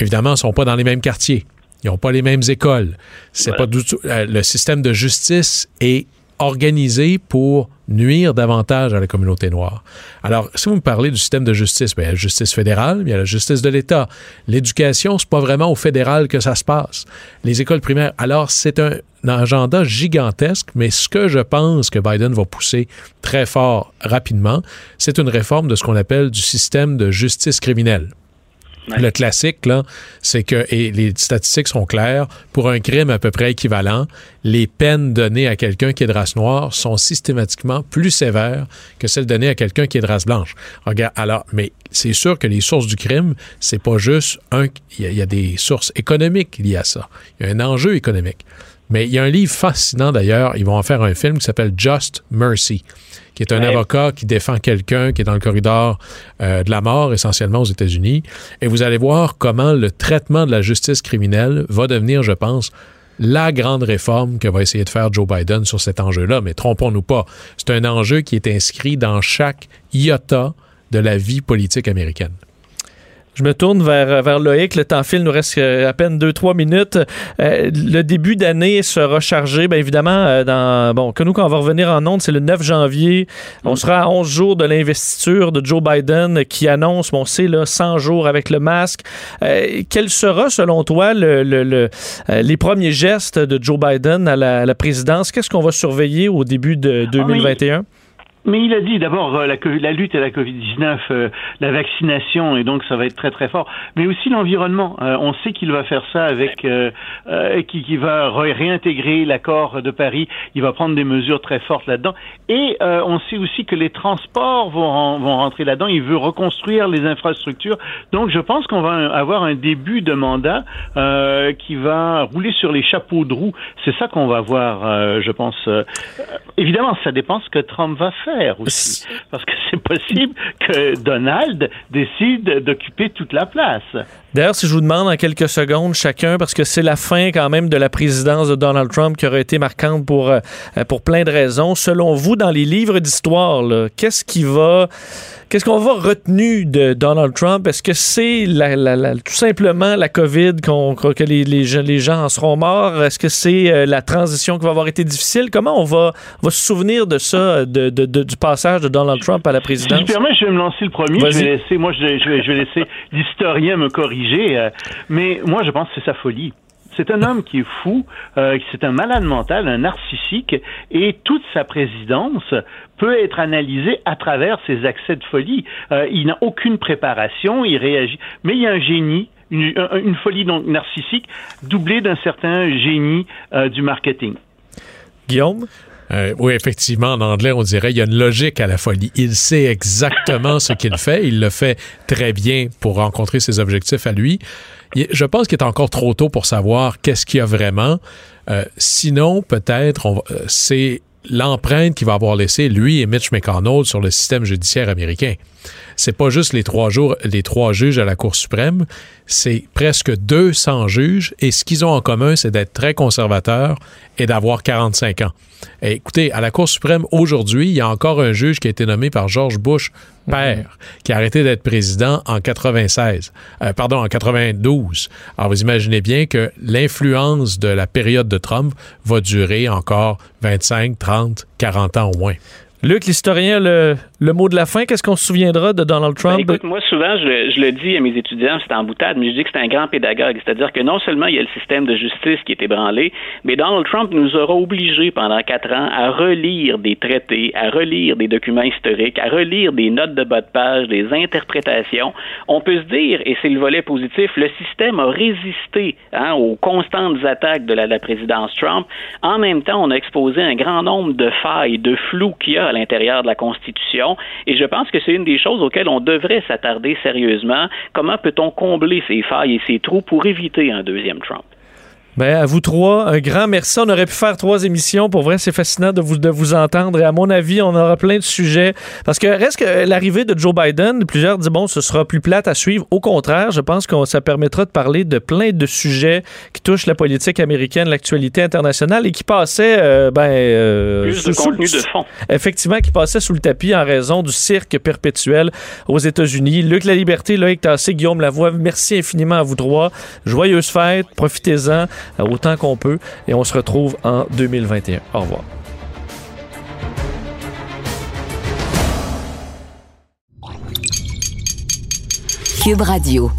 Évidemment, ils ne sont pas dans les mêmes quartiers. Ils n'ont pas les mêmes écoles. C'est pas du tout, euh, le système de justice est organisé pour nuire davantage à la communauté noire. Alors, si vous me parlez du système de justice, il y a la justice fédérale, il y a la justice de l'État. L'éducation, c'est pas vraiment au fédéral que ça se passe. Les écoles primaires, alors c'est un, agenda gigantesque, mais ce que je pense que Biden va pousser très fort rapidement, c'est une réforme de ce qu'on appelle du système de justice criminelle. Le classique, là, c'est que, et les statistiques sont claires, pour un crime à peu près équivalent, les peines données à quelqu'un qui est de race noire sont systématiquement plus sévères que celles données à quelqu'un qui est de race blanche. Regarde, alors, mais c'est sûr que les sources du crime, c'est pas juste un, il y, a des sources économiques liées à ça. Il y a un enjeu économique. Mais il y a un livre fascinant d'ailleurs, ils vont en faire un film qui s'appelle Just Mercy qui est un avocat qui défend quelqu'un qui est dans le corridor euh, de la mort, essentiellement aux États-Unis. Et vous allez voir comment le traitement de la justice criminelle va devenir, je pense, la grande réforme que va essayer de faire Joe Biden sur cet enjeu-là. Mais trompons-nous pas, c'est un enjeu qui est inscrit dans chaque iota de la vie politique américaine. Je me tourne vers, vers Loïc. Le temps file, nous reste à peine 2-3 minutes. le début d'année sera chargé, bien évidemment, dans. Bon, que nous, quand on va revenir en ondes, c'est le 9 janvier. On mm. sera à 11 jours de l'investiture de Joe Biden qui annonce, on sait, là, 100 jours avec le masque. quel sera, selon toi, le, le, les premiers gestes de Joe Biden à la, présidence? Qu'est-ce qu'on va surveiller au début de 2021? Mais il a dit d'abord euh, la, la, lutte à la Covid-19, euh, la vaccination, et donc ça va être très très fort. Mais aussi l'environnement. Euh, on sait qu'il va faire ça avec, euh, qui, va réintégrer l'accord de Paris. Il va prendre des mesures très fortes là-dedans. Et on sait aussi que les transports vont, vont rentrer là-dedans. Il veut reconstruire les infrastructures. Donc je pense qu'on va avoir un début de mandat qui va rouler sur les chapeaux de roue. C'est ça qu'on va voir, je pense. Évidemment, ça dépend ce que Trump va faire aussi. Parce que c'est possible que Donald décide d'occuper toute la place. D'ailleurs, si je vous demande en quelques secondes chacun, parce que c'est la fin quand même de la présidence de Donald Trump qui aurait été marquante pour, euh, pour plein de raisons, selon vous, dans les livres d'histoire, qu'est-ce qui va Qu'est-ce qu'on va retenu de Donald Trump? Est-ce que c'est tout simplement la COVID que les, les, gens en seront morts? Est-ce que c'est euh, la transition qui va avoir été difficile? Comment on va, va se souvenir de ça, de, du passage de Donald Trump à la présidence? Si je permets, je vais me lancer le premier. Je vais laisser, moi, je vais, je vais laisser l'historien me corriger. Euh, mais moi, je pense que c'est sa folie. C'est un homme qui est fou, euh, c'est un malade mental, un narcissique, et toute sa présidence peut être analysée à travers ses accès de folie. Euh, il n'a aucune préparation, il réagit, mais il y a un génie une, folie donc narcissique doublée d'un certain génie euh, du marketing. Guillaume? Oui, effectivement, en anglais, on dirait il y a une logique à la folie. Il sait exactement ce qu'il fait. Il le fait très bien pour rencontrer ses objectifs à lui je pense qu'il est encore trop tôt pour savoir qu'est-ce qu'il y a vraiment. Euh, sinon, peut-être, euh, c'est l'empreinte qu'il va avoir laissée, lui et Mitch McConnell, sur le système judiciaire américain. C'est pas juste les trois, jours, les trois juges à la Cour suprême, c'est presque 200 juges, et ce qu'ils ont en commun, c'est d'être très conservateurs et d'avoir 45 ans. écoutez, à la Cour suprême, aujourd'hui, il y a encore un juge qui a été nommé par George Bush, père, qui a arrêté d'être président en 96, euh, pardon, en 92. Alors, vous imaginez bien que l'influence de la période de Trump va durer encore 25, 30, 40 ans au moins. Luc, l'historien, le, le mot de la fin, qu'est-ce qu'on se souviendra de Donald ben, Trump? écoute, moi, souvent, je, le dis à mes étudiants, c'est en boutade, mais je dis que c'est un grand pédagogue. C'est-à-dire que non seulement il y a le système de justice qui est ébranlé, mais Donald Trump nous aura obligés pendant quatre ans à relire des traités, à relire des documents historiques, à relire des notes de bas de page, des interprétations. On peut se dire, et c'est le volet positif, le système a résisté hein, aux constantes attaques de la, la présidence Trump. En même temps, on a exposé un grand nombre de failles, de flous qu'il y a à l'intérieur de la Constitution et je pense que c'est une des choses auxquelles on devrait s'attarder sérieusement. Comment peut-on combler ces failles et ces trous pour éviter un deuxième Trump? Ben, à vous trois, un grand merci. On aurait pu faire trois émissions. Pour vrai, c'est fascinant de vous, de vous entendre. Et à mon avis, on aura plein de sujets. Parce que reste que l'arrivée de Joe Biden, plusieurs disent, bon, ce sera plus plate à suivre. Au contraire, je pense que ça permettra de parler de plein de sujets qui touchent la politique américaine, l'actualité internationale et qui passaient, euh, ben, euh, plus de contenu de fond. Effectivement, qui passaient sous le tapis en raison du cirque perpétuel aux États-Unis. Luc La Liberté, Loïc Tassé, Guillaume Lavoie, merci infiniment à vous trois. Joyeuses fêtes, profitez-en. Euh, autant qu'on peut. Et on se retrouve en 2021. Au revoir. Cube Radio.